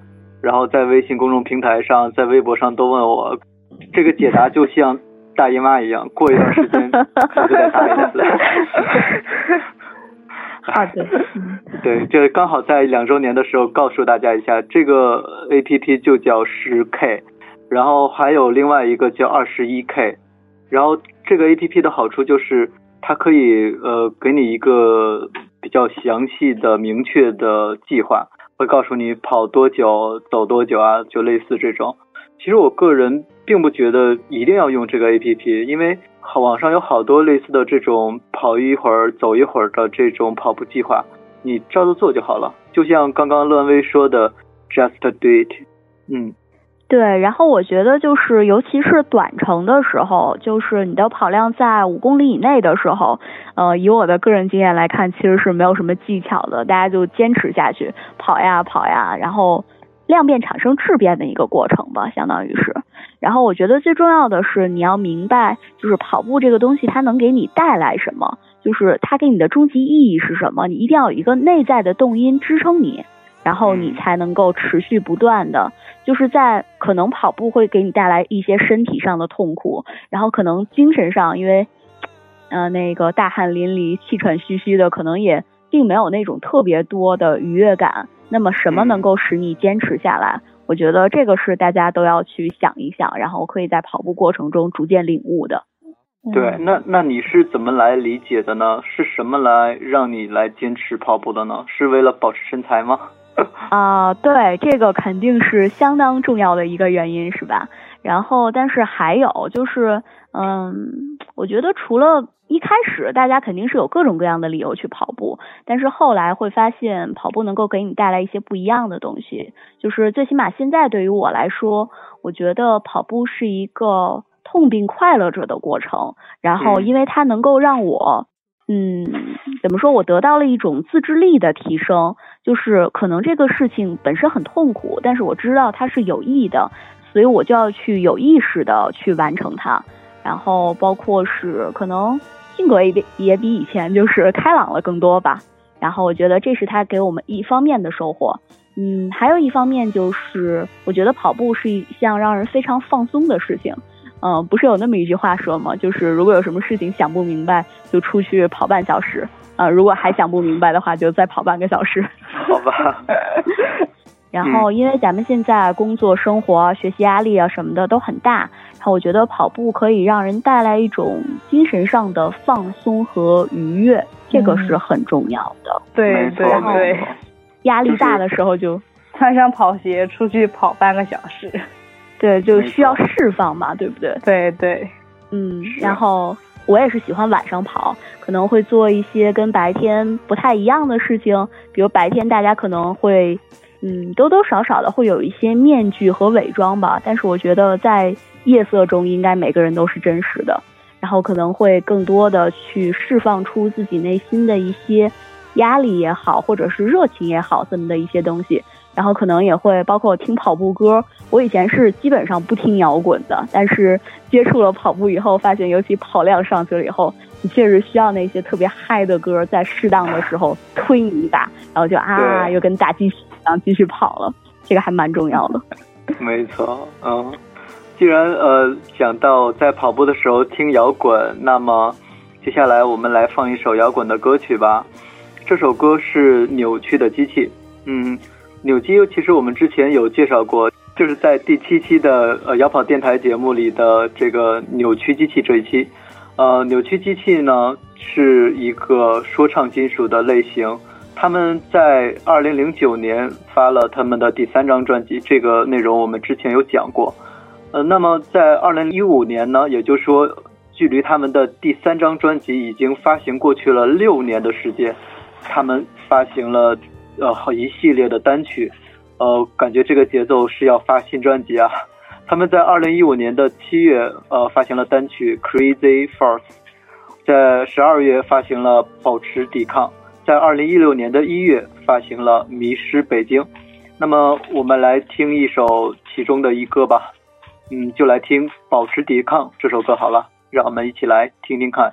然后在微信公众平台上，在微博上都问我，这个解答就像大姨妈一样，过一段时间 就再答一次。啊，对，对，这刚好在两周年的时候告诉大家一下，这个 A P P 就叫十 K，然后还有另外一个叫二十一 K，然后这个 A P P 的好处就是它可以呃给你一个比较详细的、明确的计划，会告诉你跑多久、走多久啊，就类似这种。其实我个人并不觉得一定要用这个 A P P，因为。网上有好多类似的这种跑一会儿走一会儿的这种跑步计划，你照着做就好了。就像刚刚乐威说的，just do it。嗯，对。然后我觉得就是，尤其是短程的时候，就是你的跑量在五公里以内的时候，呃，以我的个人经验来看，其实是没有什么技巧的，大家就坚持下去，跑呀跑呀，然后。量变产生质变的一个过程吧，相当于是。然后我觉得最重要的是你要明白，就是跑步这个东西它能给你带来什么，就是它给你的终极意义是什么。你一定要有一个内在的动因支撑你，然后你才能够持续不断的。就是在可能跑步会给你带来一些身体上的痛苦，然后可能精神上，因为呃那个大汗淋漓、气喘吁吁的，可能也并没有那种特别多的愉悦感。那么什么能够使你坚持下来？我觉得这个是大家都要去想一想，然后可以在跑步过程中逐渐领悟的。对，那那你是怎么来理解的呢？是什么来让你来坚持跑步的呢？是为了保持身材吗？啊，对，这个肯定是相当重要的一个原因，是吧？然后，但是还有就是，嗯，我觉得除了。一开始大家肯定是有各种各样的理由去跑步，但是后来会发现跑步能够给你带来一些不一样的东西。就是最起码现在对于我来说，我觉得跑步是一个痛并快乐着的过程。然后因为它能够让我，嗯，怎么说我得到了一种自制力的提升。就是可能这个事情本身很痛苦，但是我知道它是有益的，所以我就要去有意识的去完成它。然后包括是可能性格也比也比以前就是开朗了更多吧。然后我觉得这是他给我们一方面的收获。嗯，还有一方面就是我觉得跑步是一项让人非常放松的事情。嗯，不是有那么一句话说吗？就是如果有什么事情想不明白，就出去跑半小时。啊，如果还想不明白的话，就再跑半个小时。好吧。然后因为咱们现在工作、生活、学习压力啊什么的都很大。然后我觉得跑步可以让人带来一种精神上的放松和愉悦，这个是很重要的。对对对，压力大的时候就 穿上跑鞋出去跑半个小时。对，就需要释放嘛，对不对？对对，嗯，然后我也是喜欢晚上跑，可能会做一些跟白天不太一样的事情，比如白天大家可能会，嗯，多多少少的会有一些面具和伪装吧，但是我觉得在夜色中，应该每个人都是真实的，然后可能会更多的去释放出自己内心的一些压力也好，或者是热情也好，这么的一些东西。然后可能也会包括听跑步歌，我以前是基本上不听摇滚的，但是接触了跑步以后，发现尤其跑量上去了以后，你确实需要那些特别嗨的歌，在适当的时候推你一把，然后就啊，又跟打鸡血一样继续跑了，这个还蛮重要的。没错，嗯，既然呃讲到在跑步的时候听摇滚，那么接下来我们来放一首摇滚的歌曲吧。这首歌是《扭曲的机器》，嗯。扭机其实我们之前有介绍过，就是在第七期的呃摇跑电台节目里的这个扭曲机器这一期。呃，扭曲机器呢是一个说唱金属的类型，他们在二零零九年发了他们的第三张专辑，这个内容我们之前有讲过。呃，那么在二零一五年呢，也就是说，距离他们的第三张专辑已经发行过去了六年的时间，他们发行了。呃好，一系列的单曲，呃，感觉这个节奏是要发新专辑啊。他们在二零一五年的七月，呃，发行了单曲《Crazy Force》，在十二月发行了《保持抵抗》，在二零一六年的一月发行了《迷失北京》。那么，我们来听一首其中的一歌吧。嗯，就来听《保持抵抗》这首歌好了，让我们一起来听听看。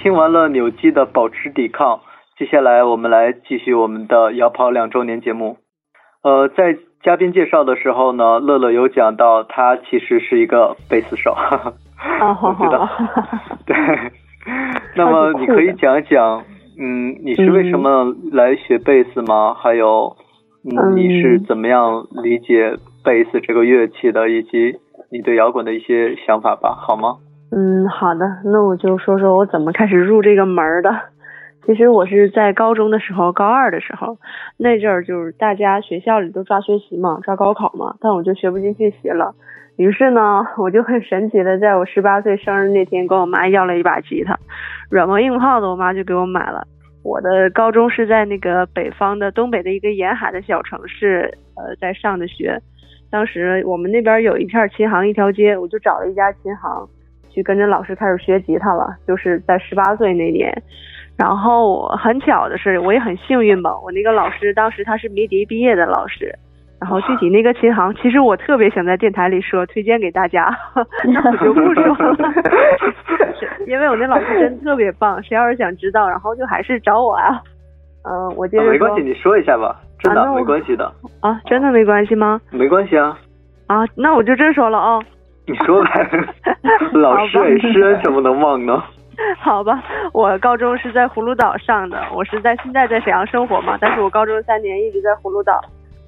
听完了扭机的保持抵抗，接下来我们来继续我们的摇跑两周年节目。呃，在嘉宾介绍的时候呢，乐乐有讲到他其实是一个贝斯手，我知道。对，那么你可以讲一讲，嗯，你是为什么来学贝斯吗？还有，嗯，你是怎么样理解贝斯这个乐器的，以及你对摇滚的一些想法吧，好吗？嗯，好的，那我就说说我怎么开始入这个门的。其实我是在高中的时候，高二的时候，那阵儿就是大家学校里都抓学习嘛，抓高考嘛，但我就学不进去习了。于是呢，我就很神奇的，在我十八岁生日那天，跟我妈要了一把吉他，软磨硬泡的，我妈就给我买了。我的高中是在那个北方的东北的一个沿海的小城市，呃，在上的学。当时我们那边有一片琴行一条街，我就找了一家琴行。去跟着老师开始学吉他了，就是在十八岁那年。然后很巧的是，我也很幸运吧。我那个老师当时他是迷笛毕业的老师。然后具体那个琴行，其实我特别想在电台里说，推荐给大家，那我就不说了。因为我那老师真特别棒，谁要是想知道，然后就还是找我啊。嗯，我接着说。没关系，你说一下吧，真的没关系的。啊，真的没关系吗？没关系啊。啊，那我就真说了啊。你说呗，老师哎，师恩怎么能忘呢？好吧，我高中是在葫芦岛上的，我是在现在在沈阳生活嘛，但是我高中三年一直在葫芦岛，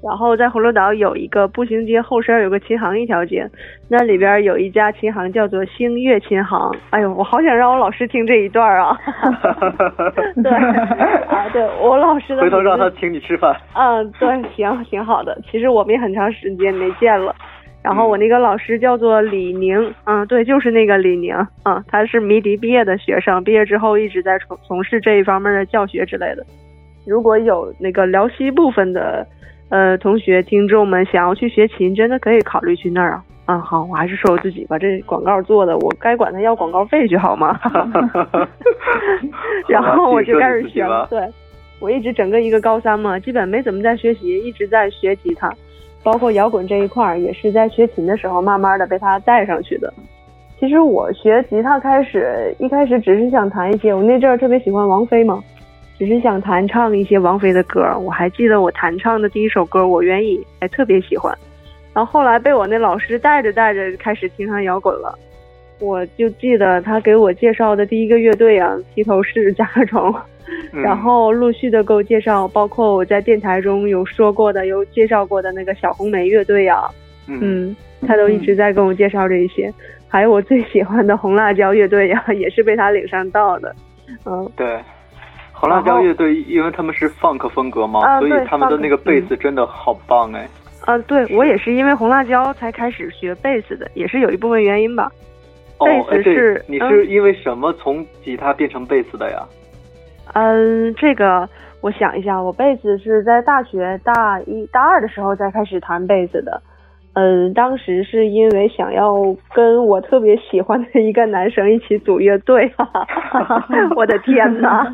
然后在葫芦岛有一个步行街后身有个琴行一条街，那里边有一家琴行叫做星月琴行，哎呦，我好想让我老师听这一段 啊。对啊，对我老师的。回头让他请你吃饭。嗯，对，行，挺好的。其实我们也很长时间没见了。然后我那个老师叫做李宁，嗯，对，就是那个李宁，嗯，他是迷笛毕业的学生，毕业之后一直在从从事这一方面的教学之类的。如果有那个辽西部分的呃同学听众们想要去学琴，真的可以考虑去那儿啊。嗯，好，我还是说我自己吧，这广告做的，我该管他要广告费去好吗？然后我就开始学了，对，我一直整个一个高三嘛，基本没怎么在学习，一直在学吉他。包括摇滚这一块儿，也是在学琴的时候，慢慢的被他带上去的。其实我学吉他开始，一开始只是想弹一些，我那阵儿特别喜欢王菲嘛，只是想弹唱一些王菲的歌。我还记得我弹唱的第一首歌《我愿意》，还特别喜欢。然后后来被我那老师带着带着，开始听上摇滚了。我就记得他给我介绍的第一个乐队啊，披头士、甲壳虫。然后陆续的给我介绍，包括我在电台中有说过的、有介绍过的那个小红梅乐队啊，嗯，他都一直在跟我介绍这些。还有我最喜欢的红辣椒乐队呀，也是被他领上道的。嗯，对，红辣椒乐队，因为他们是 funk 风格嘛，所以他们的那个贝斯真的好棒哎。啊，对我也是因为红辣椒才开始学贝斯的，也是有一部分原因吧。贝斯是，你是因为什么从吉他变成贝斯的呀？嗯，这个我想一下，我贝斯是在大学大一大二的时候才开始弹贝斯的。嗯，当时是因为想要跟我特别喜欢的一个男生一起组乐队。我的天哪，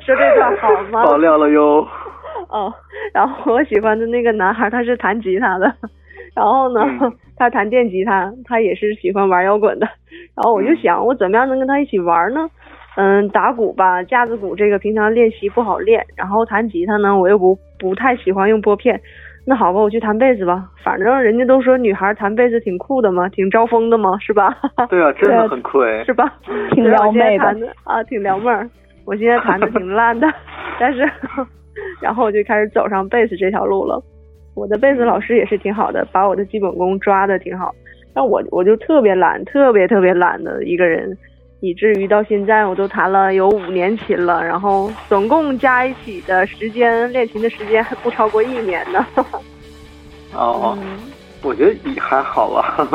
说这段好吗？爆料了哟。哦，然后我喜欢的那个男孩他是弹吉他的，然后呢，他弹电吉他，他也是喜欢玩摇滚的。然后我就想，我怎么样能跟他一起玩呢？嗯，打鼓吧，架子鼓这个平常练习不好练，然后弹吉他呢，我又不不太喜欢用拨片。那好吧，我去弹贝斯吧，反正人家都说女孩弹贝斯挺酷的嘛，挺招风的嘛，是吧？对啊，真的很酷哎，是吧？挺撩妹的啊，挺撩妹儿。我现在弹的挺烂的，但是，然后我就开始走上贝斯这条路了。我的贝斯老师也是挺好的，把我的基本功抓的挺好。但我我就特别懒，特别特别懒的一个人。以至于到现在我都弹了有五年琴了，然后总共加一起的时间练琴的时间还不超过一年呢。哦，我觉得也还好吧。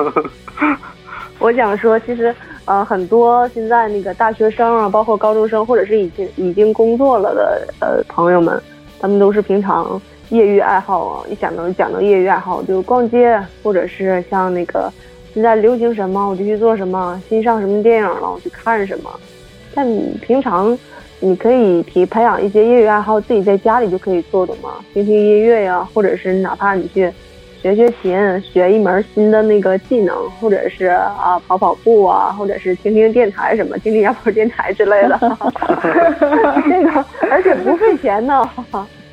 我想说，其实呃，很多现在那个大学生啊，包括高中生，或者是已经已经工作了的呃朋友们，他们都是平常业余爱好啊。一想到讲到业余爱好，就逛街，或者是像那个。现在流行什么我就去做什么，新上什么电影了我去看什么。但你平常你可以提培养一些业余爱好，自己在家里就可以做的嘛，听听音乐呀，或者是哪怕你去学学琴，学一门新的那个技能，或者是啊跑跑步啊，或者是听听电台什么，听听摇滚电台之类的。这个而且不费钱呢。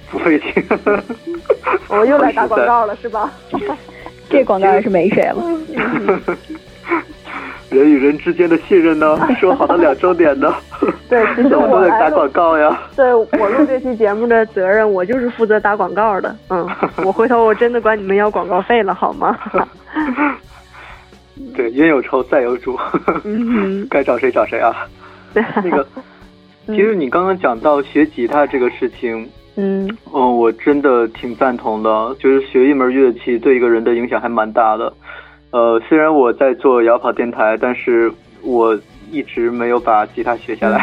不费钱。我又来打广告了，是吧？这广告也是没谁了。人与人之间的信任呢？说好的两周年呢？对，其实我都在打广告呀。对我录这期节目的责任，我就是负责打广告的。嗯，我回头我真的管你们要广告费了，好吗？对，冤有仇，债有主。嗯，该找谁找谁啊？那个，其实你刚刚讲到学吉他这个事情，嗯，嗯，我真的挺赞同的。就是学一门乐器对一个人的影响还蛮大的。呃，虽然我在做摇跑电台，但是我一直没有把吉他学下来。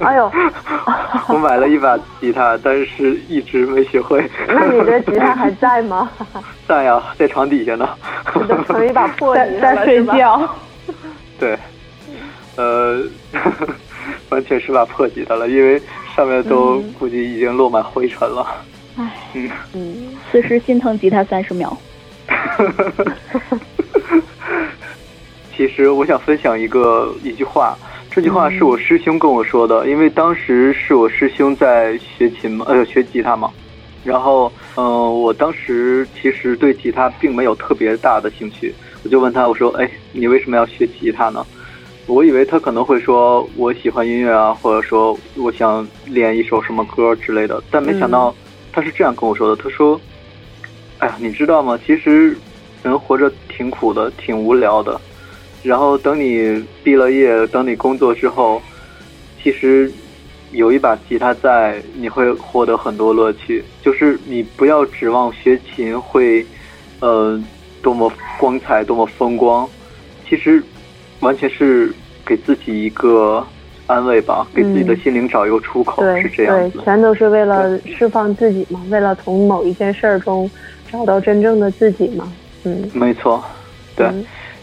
哎呦，我买了一把吉他，但是一直没学会。那你的吉他还在吗？在呀，在床底下呢。成一把破吉他在睡觉。对，呃，完全是把破吉他了，因为上面都估计已经落满灰尘了。唉，嗯嗯，此时心疼吉他三十秒。其实我想分享一个一句话，这句话是我师兄跟我说的，因为当时是我师兄在学琴嘛，呃，学吉他嘛。然后，嗯，我当时其实对吉他并没有特别大的兴趣，我就问他，我说，哎，你为什么要学吉他呢？我以为他可能会说我喜欢音乐啊，或者说我想练一首什么歌之类的，但没想到他是这样跟我说的，他说，哎呀，你知道吗？其实人活着挺苦的，挺无聊的。然后等你毕了业，等你工作之后，其实有一把吉他在，你会获得很多乐趣。就是你不要指望学琴会，呃，多么光彩，多么风光。其实完全是给自己一个安慰吧，给自己的心灵找一个出口，是这样子。对，全都是为了释放自己嘛，为了从某一件事儿中找到真正的自己嘛。嗯，没错，对。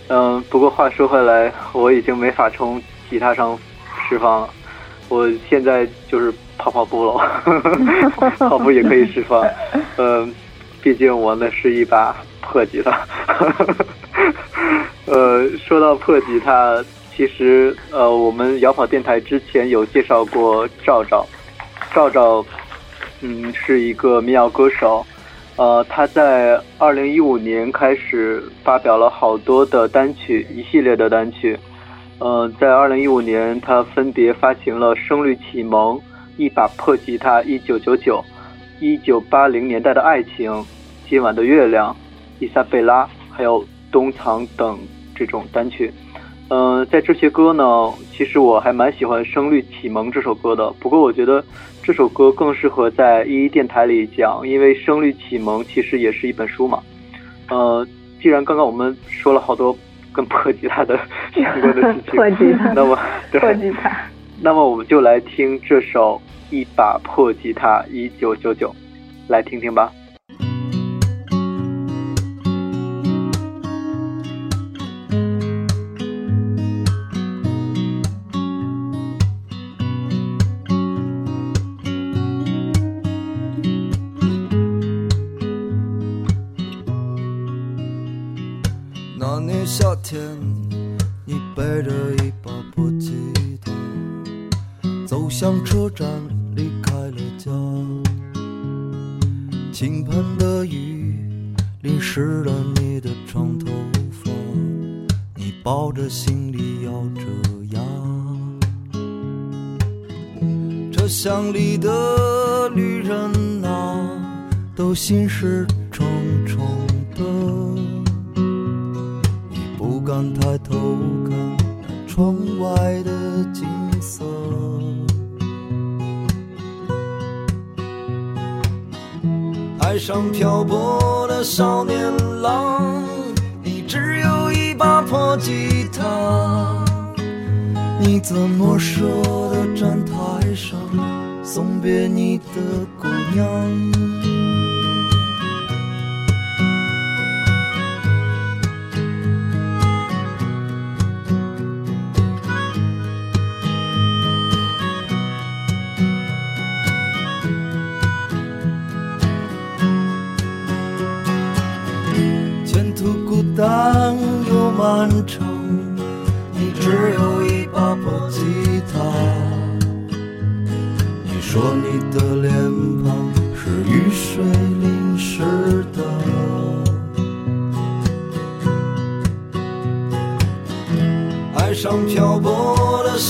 嗯，不过话说回来，我已经没法从吉他上释放了。我现在就是跑跑步了，跑步也可以释放。嗯，毕竟我那是一把破吉他。呃，说到破吉他，其实呃，我们摇跑电台之前有介绍过赵赵，赵赵，嗯，是一个民谣歌手。呃，他在二零一五年开始发表了好多的单曲，一系列的单曲。呃，在二零一五年，他分别发行了《声律启蒙》、《一把破吉他》、一九九九、一九八零年代的爱情、今晚的月亮、伊莎贝拉，还有冬藏等这种单曲。嗯，在这些歌呢，其实我还蛮喜欢《声律启蒙》这首歌的。不过我觉得这首歌更适合在一一电台里讲，因为《声律启蒙》其实也是一本书嘛。呃，既然刚刚我们说了好多跟破吉他的 相关的事情，破吉他，那么破吉他，那么我们就来听这首《一把破吉他》一九九九，来听听吧。心事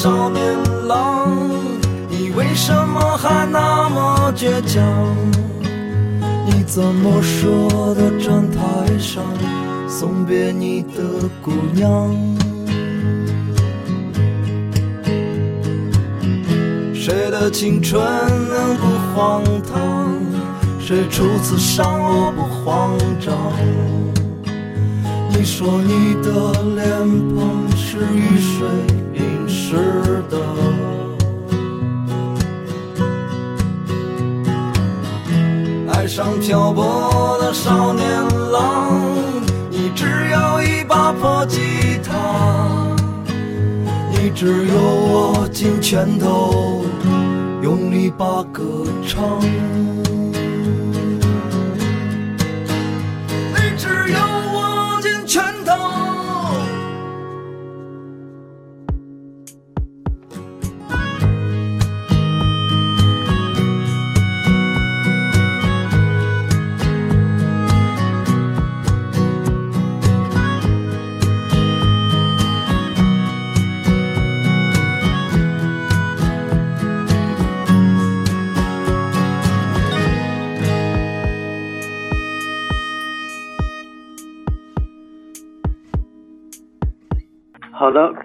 少年郎，你为什么还那么倔强？你怎么舍得站台上？送别你的姑娘，谁的青春能不荒唐？谁初次上路不慌张？你说你的脸庞是雨水值得，爱上漂泊的少年郎。你只有一把破吉他，你只有握紧拳头，用力把歌唱。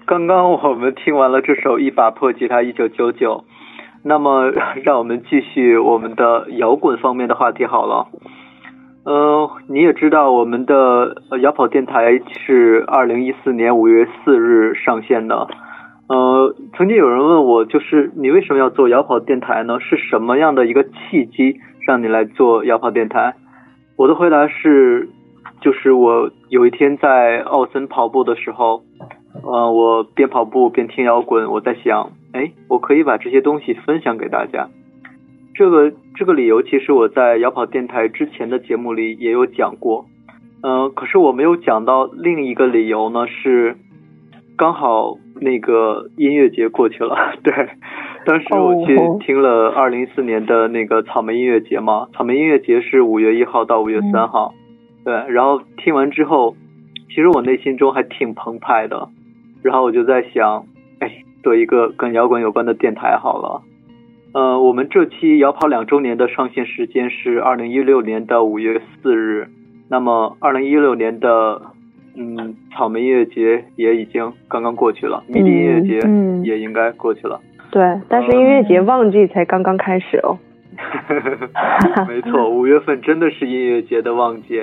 刚刚我们听完了这首《一把破吉他一九九九》，那么 让我们继续我们的摇滚方面的话题好了。呃，你也知道我们的摇跑电台是二零一四年五月四日上线的。呃，曾经有人问我，就是你为什么要做摇跑电台呢？是什么样的一个契机让你来做摇跑电台？我的回答是，就是我有一天在奥森跑步的时候。呃，我边跑步边听摇滚，我在想，哎，我可以把这些东西分享给大家。这个这个理由，其实我在摇跑电台之前的节目里也有讲过。嗯，可是我没有讲到另一个理由呢，是刚好那个音乐节过去了。对，当时我去听了二零一四年的那个草莓音乐节嘛，草莓音乐节是五月一号到五月三号。对，然后听完之后，其实我内心中还挺澎湃的。然后我就在想，哎，做一个跟摇滚有关的电台好了。呃，我们这期摇跑两周年的上线时间是二零一六年的五月四日。那么，二零一六年的嗯草莓音乐节也已经刚刚过去了，迷笛音乐节也应该过去了。对，但是音乐节旺季才刚刚开始哦。没错，五月份真的是音乐节的旺季。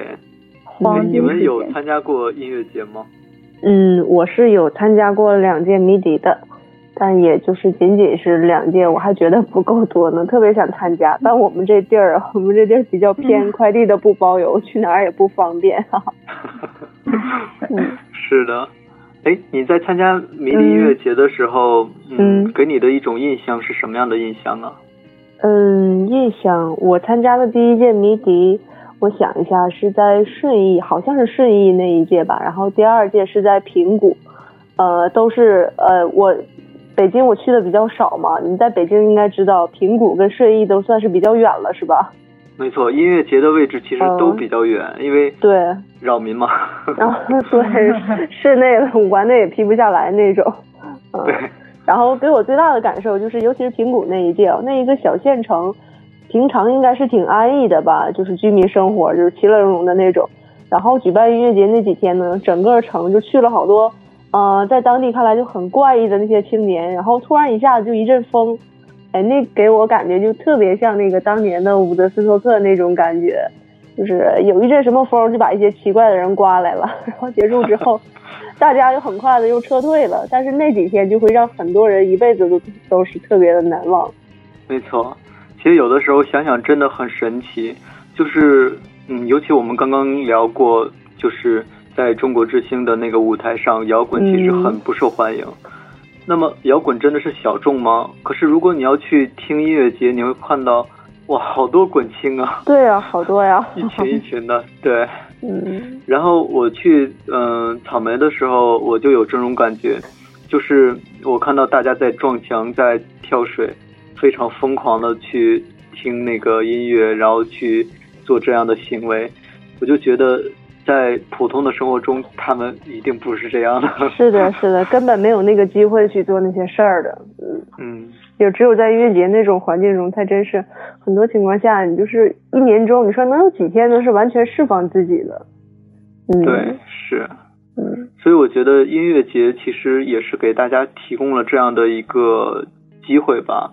你们有参加过音乐节吗？嗯，我是有参加过两届迷笛的，但也就是仅仅是两届，我还觉得不够多呢，特别想参加。但我们这地儿，我们这地儿比较偏，快递都不包邮，去哪儿也不方便。哈哈。是的，哎，你在参加迷笛音乐节的时候，嗯，给你的一种印象是什么样的印象呢？嗯，印象，我参加的第一届迷笛。我想一下，是在顺义，好像是顺义那一届吧。然后第二届是在平谷，呃，都是呃，我北京我去的比较少嘛。你在北京应该知道，平谷跟顺义都算是比较远了，是吧？没错，音乐节的位置其实都比较远，因为对扰民嘛。然后对 室内的五环内也批不下来那种。对。然后给我最大的感受就是，尤其是平谷那一届，那一个小县城。平常应该是挺安逸的吧，就是居民生活就是其乐融融的那种。然后举办音乐节那几天呢，整个城就去了好多，呃，在当地看来就很怪异的那些青年。然后突然一下子就一阵风，哎，那给我感觉就特别像那个当年的伍德斯托克那种感觉，就是有一阵什么风就把一些奇怪的人刮来了。然后结束之后，大家就很快的又撤退了。但是那几天就会让很多人一辈子都都是特别的难忘。没错。其实有的时候想想真的很神奇，就是嗯，尤其我们刚刚聊过，就是在中国之星的那个舞台上，摇滚其实很不受欢迎。那么摇滚真的是小众吗？可是如果你要去听音乐节，你会看到哇，好多滚青啊！对啊，好多呀，一群一群的。对，嗯。然后我去嗯草莓的时候，我就有这种感觉，就是我看到大家在撞墙，在跳水，非常疯狂的去听那个音乐，然后去做这样的行为，我就觉得。在普通的生活中，他们一定不是这样的。是的，是的，根本没有那个机会去做那些事儿的。嗯嗯，也只有在音乐节那种环境中，才真是很多情况下，你就是一年中，你说能有几天能是完全释放自己的？嗯，对，是。嗯，所以我觉得音乐节其实也是给大家提供了这样的一个机会吧，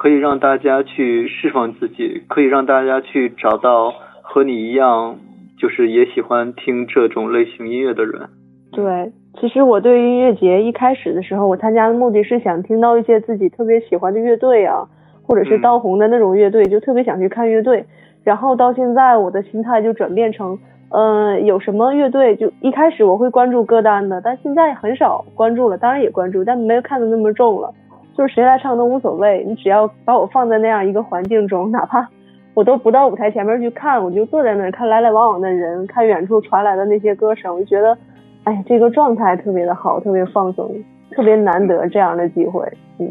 可以让大家去释放自己，可以让大家去找到和你一样。就是也喜欢听这种类型音乐的人。对，其实我对音乐节一开始的时候，我参加的目的是想听到一些自己特别喜欢的乐队啊，或者是当红的那种乐队，就特别想去看乐队。然后到现在，我的心态就转变成，嗯，有什么乐队就一开始我会关注歌单的，但现在很少关注了。当然也关注，但没有看的那么重了。就是谁来唱都无所谓，你只要把我放在那样一个环境中，哪怕。我都不到舞台前面去看，我就坐在那儿看来来往往的人，看远处传来的那些歌声，我就觉得，哎，这个状态特别的好，特别放松，特别难得这样的机会。嗯，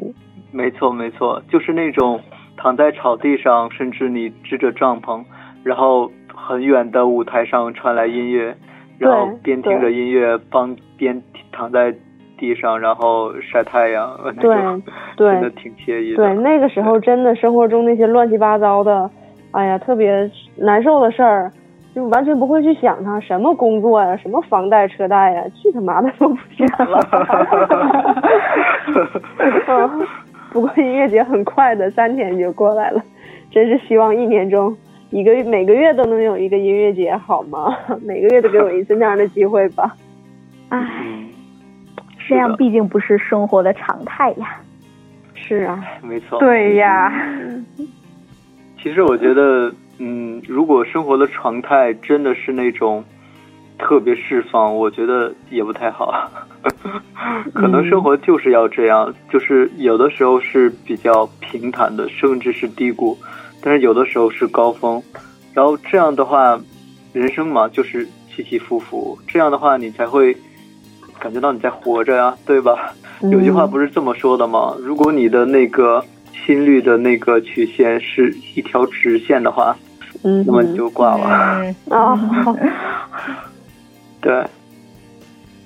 没错没错，就是那种躺在草地上，甚至你支着帐篷，然后很远的舞台上传来音乐，然后边听着音乐帮边躺在地上，然后晒太阳，对对，真的挺惬意的。对，那个时候真的生活中那些乱七八糟的。哎呀，特别难受的事儿，就完全不会去想它，什么工作呀，什么房贷车贷呀，去他妈的都不想了。不过音乐节很快的，三天就过来了，真是希望一年中一个月每个月都能有一个音乐节，好吗？每个月都给我一次那样的机会吧。唉，这样毕竟不是生活的常态呀。是啊，没错。对呀。其实我觉得，嗯，如果生活的常态真的是那种特别释放，我觉得也不太好。可能生活就是要这样，就是有的时候是比较平坦的，甚至是低谷，但是有的时候是高峰。然后这样的话，人生嘛，就是起起伏伏。这样的话，你才会感觉到你在活着呀，对吧？有句话不是这么说的吗？如果你的那个。心率的那个曲线是一条直线的话，嗯，那么你就挂了啊。对，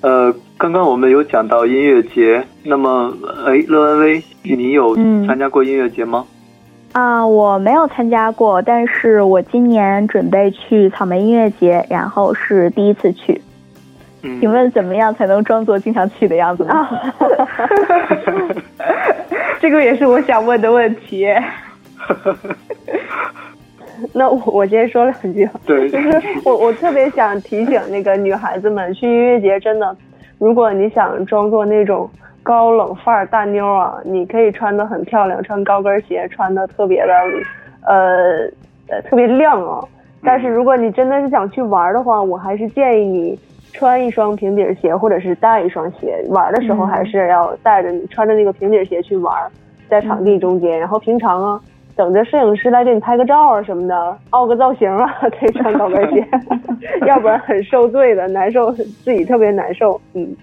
呃，刚刚我们有讲到音乐节，那么，哎，乐恩威，你有参加过音乐节吗？啊，我没有参加过，但是我今年准备去草莓音乐节，然后是第一次去。请问怎么样才能装作经常去的样子呢？这个也是我想问的问题。那我我先说两句。对，就 是我我特别想提醒那个女孩子们，去音乐节真的，如果你想装作那种高冷范儿大妞啊，你可以穿的很漂亮，穿高跟鞋，穿的特别的呃呃特别亮啊。但是如果你真的是想去玩的话，我还是建议你。穿一双平底鞋，或者是带一双鞋，玩的时候还是要带着你穿着那个平底鞋去玩，在场地中间。然后平常啊，等着摄影师来给你拍个照啊什么的，凹个造型啊，可以穿高跟鞋，要不然很受罪的，难受，自己特别难受。嗯，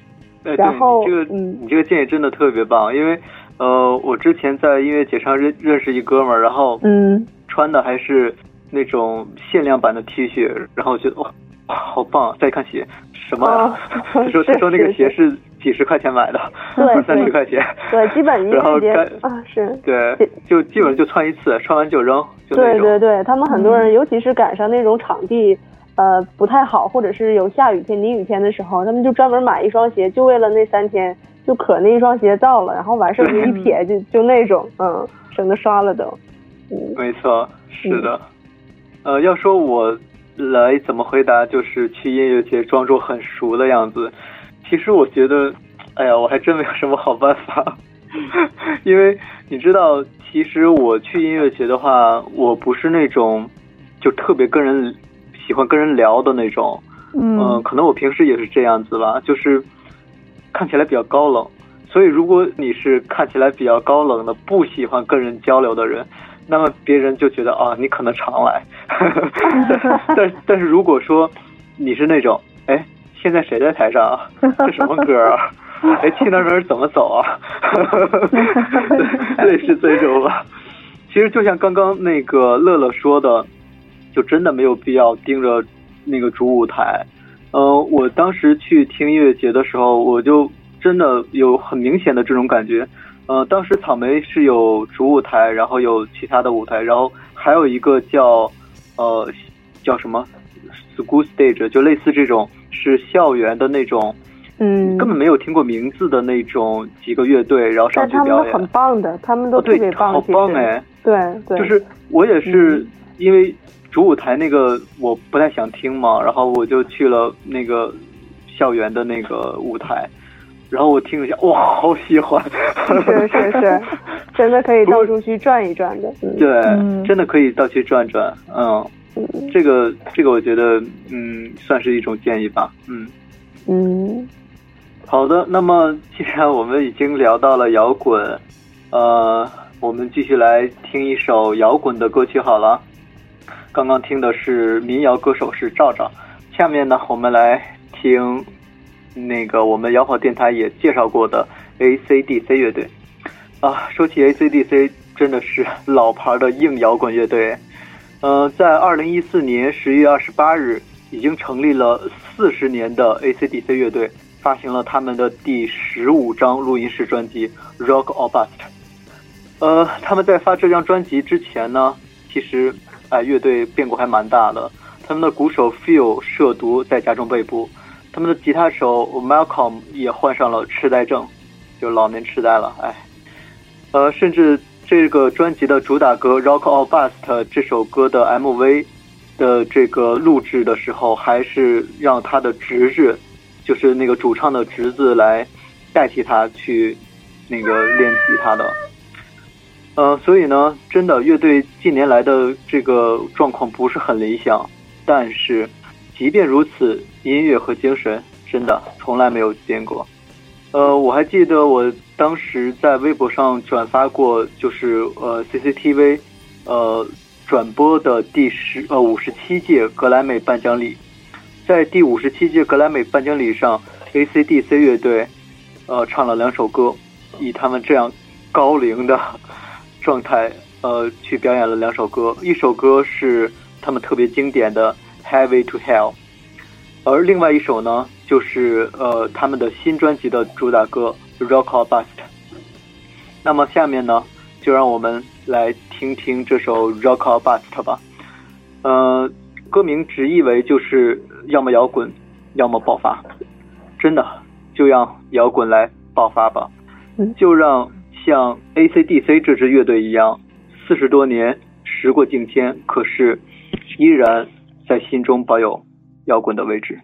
然后这个，嗯，你这个建议真的特别棒，因为呃，我之前在音乐节上认认识一哥们儿，然后嗯，穿的还是那种限量版的 T 恤，然后觉得哇，好棒！再看鞋。什么？他说 他说那个鞋是几十块钱买的，对，三十块钱。对，基本一 节啊是。对，就基本就穿一次，穿完就扔。对对对，他们很多人，尤其是赶上那种场地呃不太好，或者是有下雨天、淋雨天的时候，他们就专门买一双鞋，就为了那三天，就可那一双鞋到了，然后完事儿就一撇，就就那种，嗯，省得刷了都。嗯，没错，是的。呃，要说我。来怎么回答？就是去音乐节装作很熟的样子。其实我觉得，哎呀，我还真没有什么好办法。因为你知道，其实我去音乐节的话，我不是那种就特别跟人喜欢跟人聊的那种。嗯。可能我平时也是这样子吧，就是看起来比较高冷。所以如果你是看起来比较高冷的，不喜欢跟人交流的人。那么别人就觉得啊，你可能常来，但但是如果说你是那种，哎，现在谁在台上啊？这什么歌啊？哎，去那边怎么走啊？类似这种吧。其实就像刚刚那个乐乐说的，就真的没有必要盯着那个主舞台。呃，我当时去听音乐节的时候，我就真的有很明显的这种感觉。呃，当时草莓是有主舞台，然后有其他的舞台，然后还有一个叫呃叫什么 school stage，就类似这种是校园的那种。嗯，根本没有听过名字的那种几个乐队，然后上去表演，很棒的，他们都特别棒，好棒哎！对对，就是我也是因为主舞台那个我不太想听嘛，然后我就去了那个校园的那个舞台，然后我听了一下，哇，好喜欢！是是是，真的可以到处去转一转的。对，真的可以到处转转。嗯，这个这个我觉得嗯算是一种建议吧。嗯嗯。好的，那么既然我们已经聊到了摇滚，呃，我们继续来听一首摇滚的歌曲好了。刚刚听的是民谣歌手是赵赵，下面呢，我们来听那个我们摇跑电台也介绍过的 AC/DC 乐队。啊，说起 AC/DC，真的是老牌的硬摇滚乐队。呃，在二零一四年十月二十八日，已经成立了四十年的 AC/DC 乐队。发行了他们的第十五张录音室专辑《Rock or Bust》。呃，他们在发这张专辑之前呢，其实，哎，乐队变故还蛮大的。他们的鼓手 Phil 涉毒在家中被捕，他们的吉他手 Malcolm 也患上了痴呆症，就老年痴呆了。哎，呃，甚至这个专辑的主打歌《Rock or Bust》这首歌的 MV 的这个录制的时候，还是让他的侄子。就是那个主唱的侄子来代替他去那个练吉他的，呃，所以呢，真的乐队近年来的这个状况不是很理想，但是即便如此，音乐和精神真的从来没有变过。呃，我还记得我当时在微博上转发过，就是呃 CCTV 呃转播的第十呃五十七届格莱美颁奖礼。在第五十七届格莱美颁奖礼上，AC/DC 乐队，呃，唱了两首歌，以他们这样高龄的状态，呃，去表演了两首歌。一首歌是他们特别经典的《Heavy to Hell》，而另外一首呢，就是呃他们的新专辑的主打歌《Rock or Bust》。那么下面呢，就让我们来听听这首《Rock or Bust》吧。呃，歌名直译为就是。要么摇滚，要么爆发，真的就让摇滚来爆发吧，就让像 AC/DC 这支乐队一样，四十多年时过境迁，可是依然在心中保有摇滚的位置。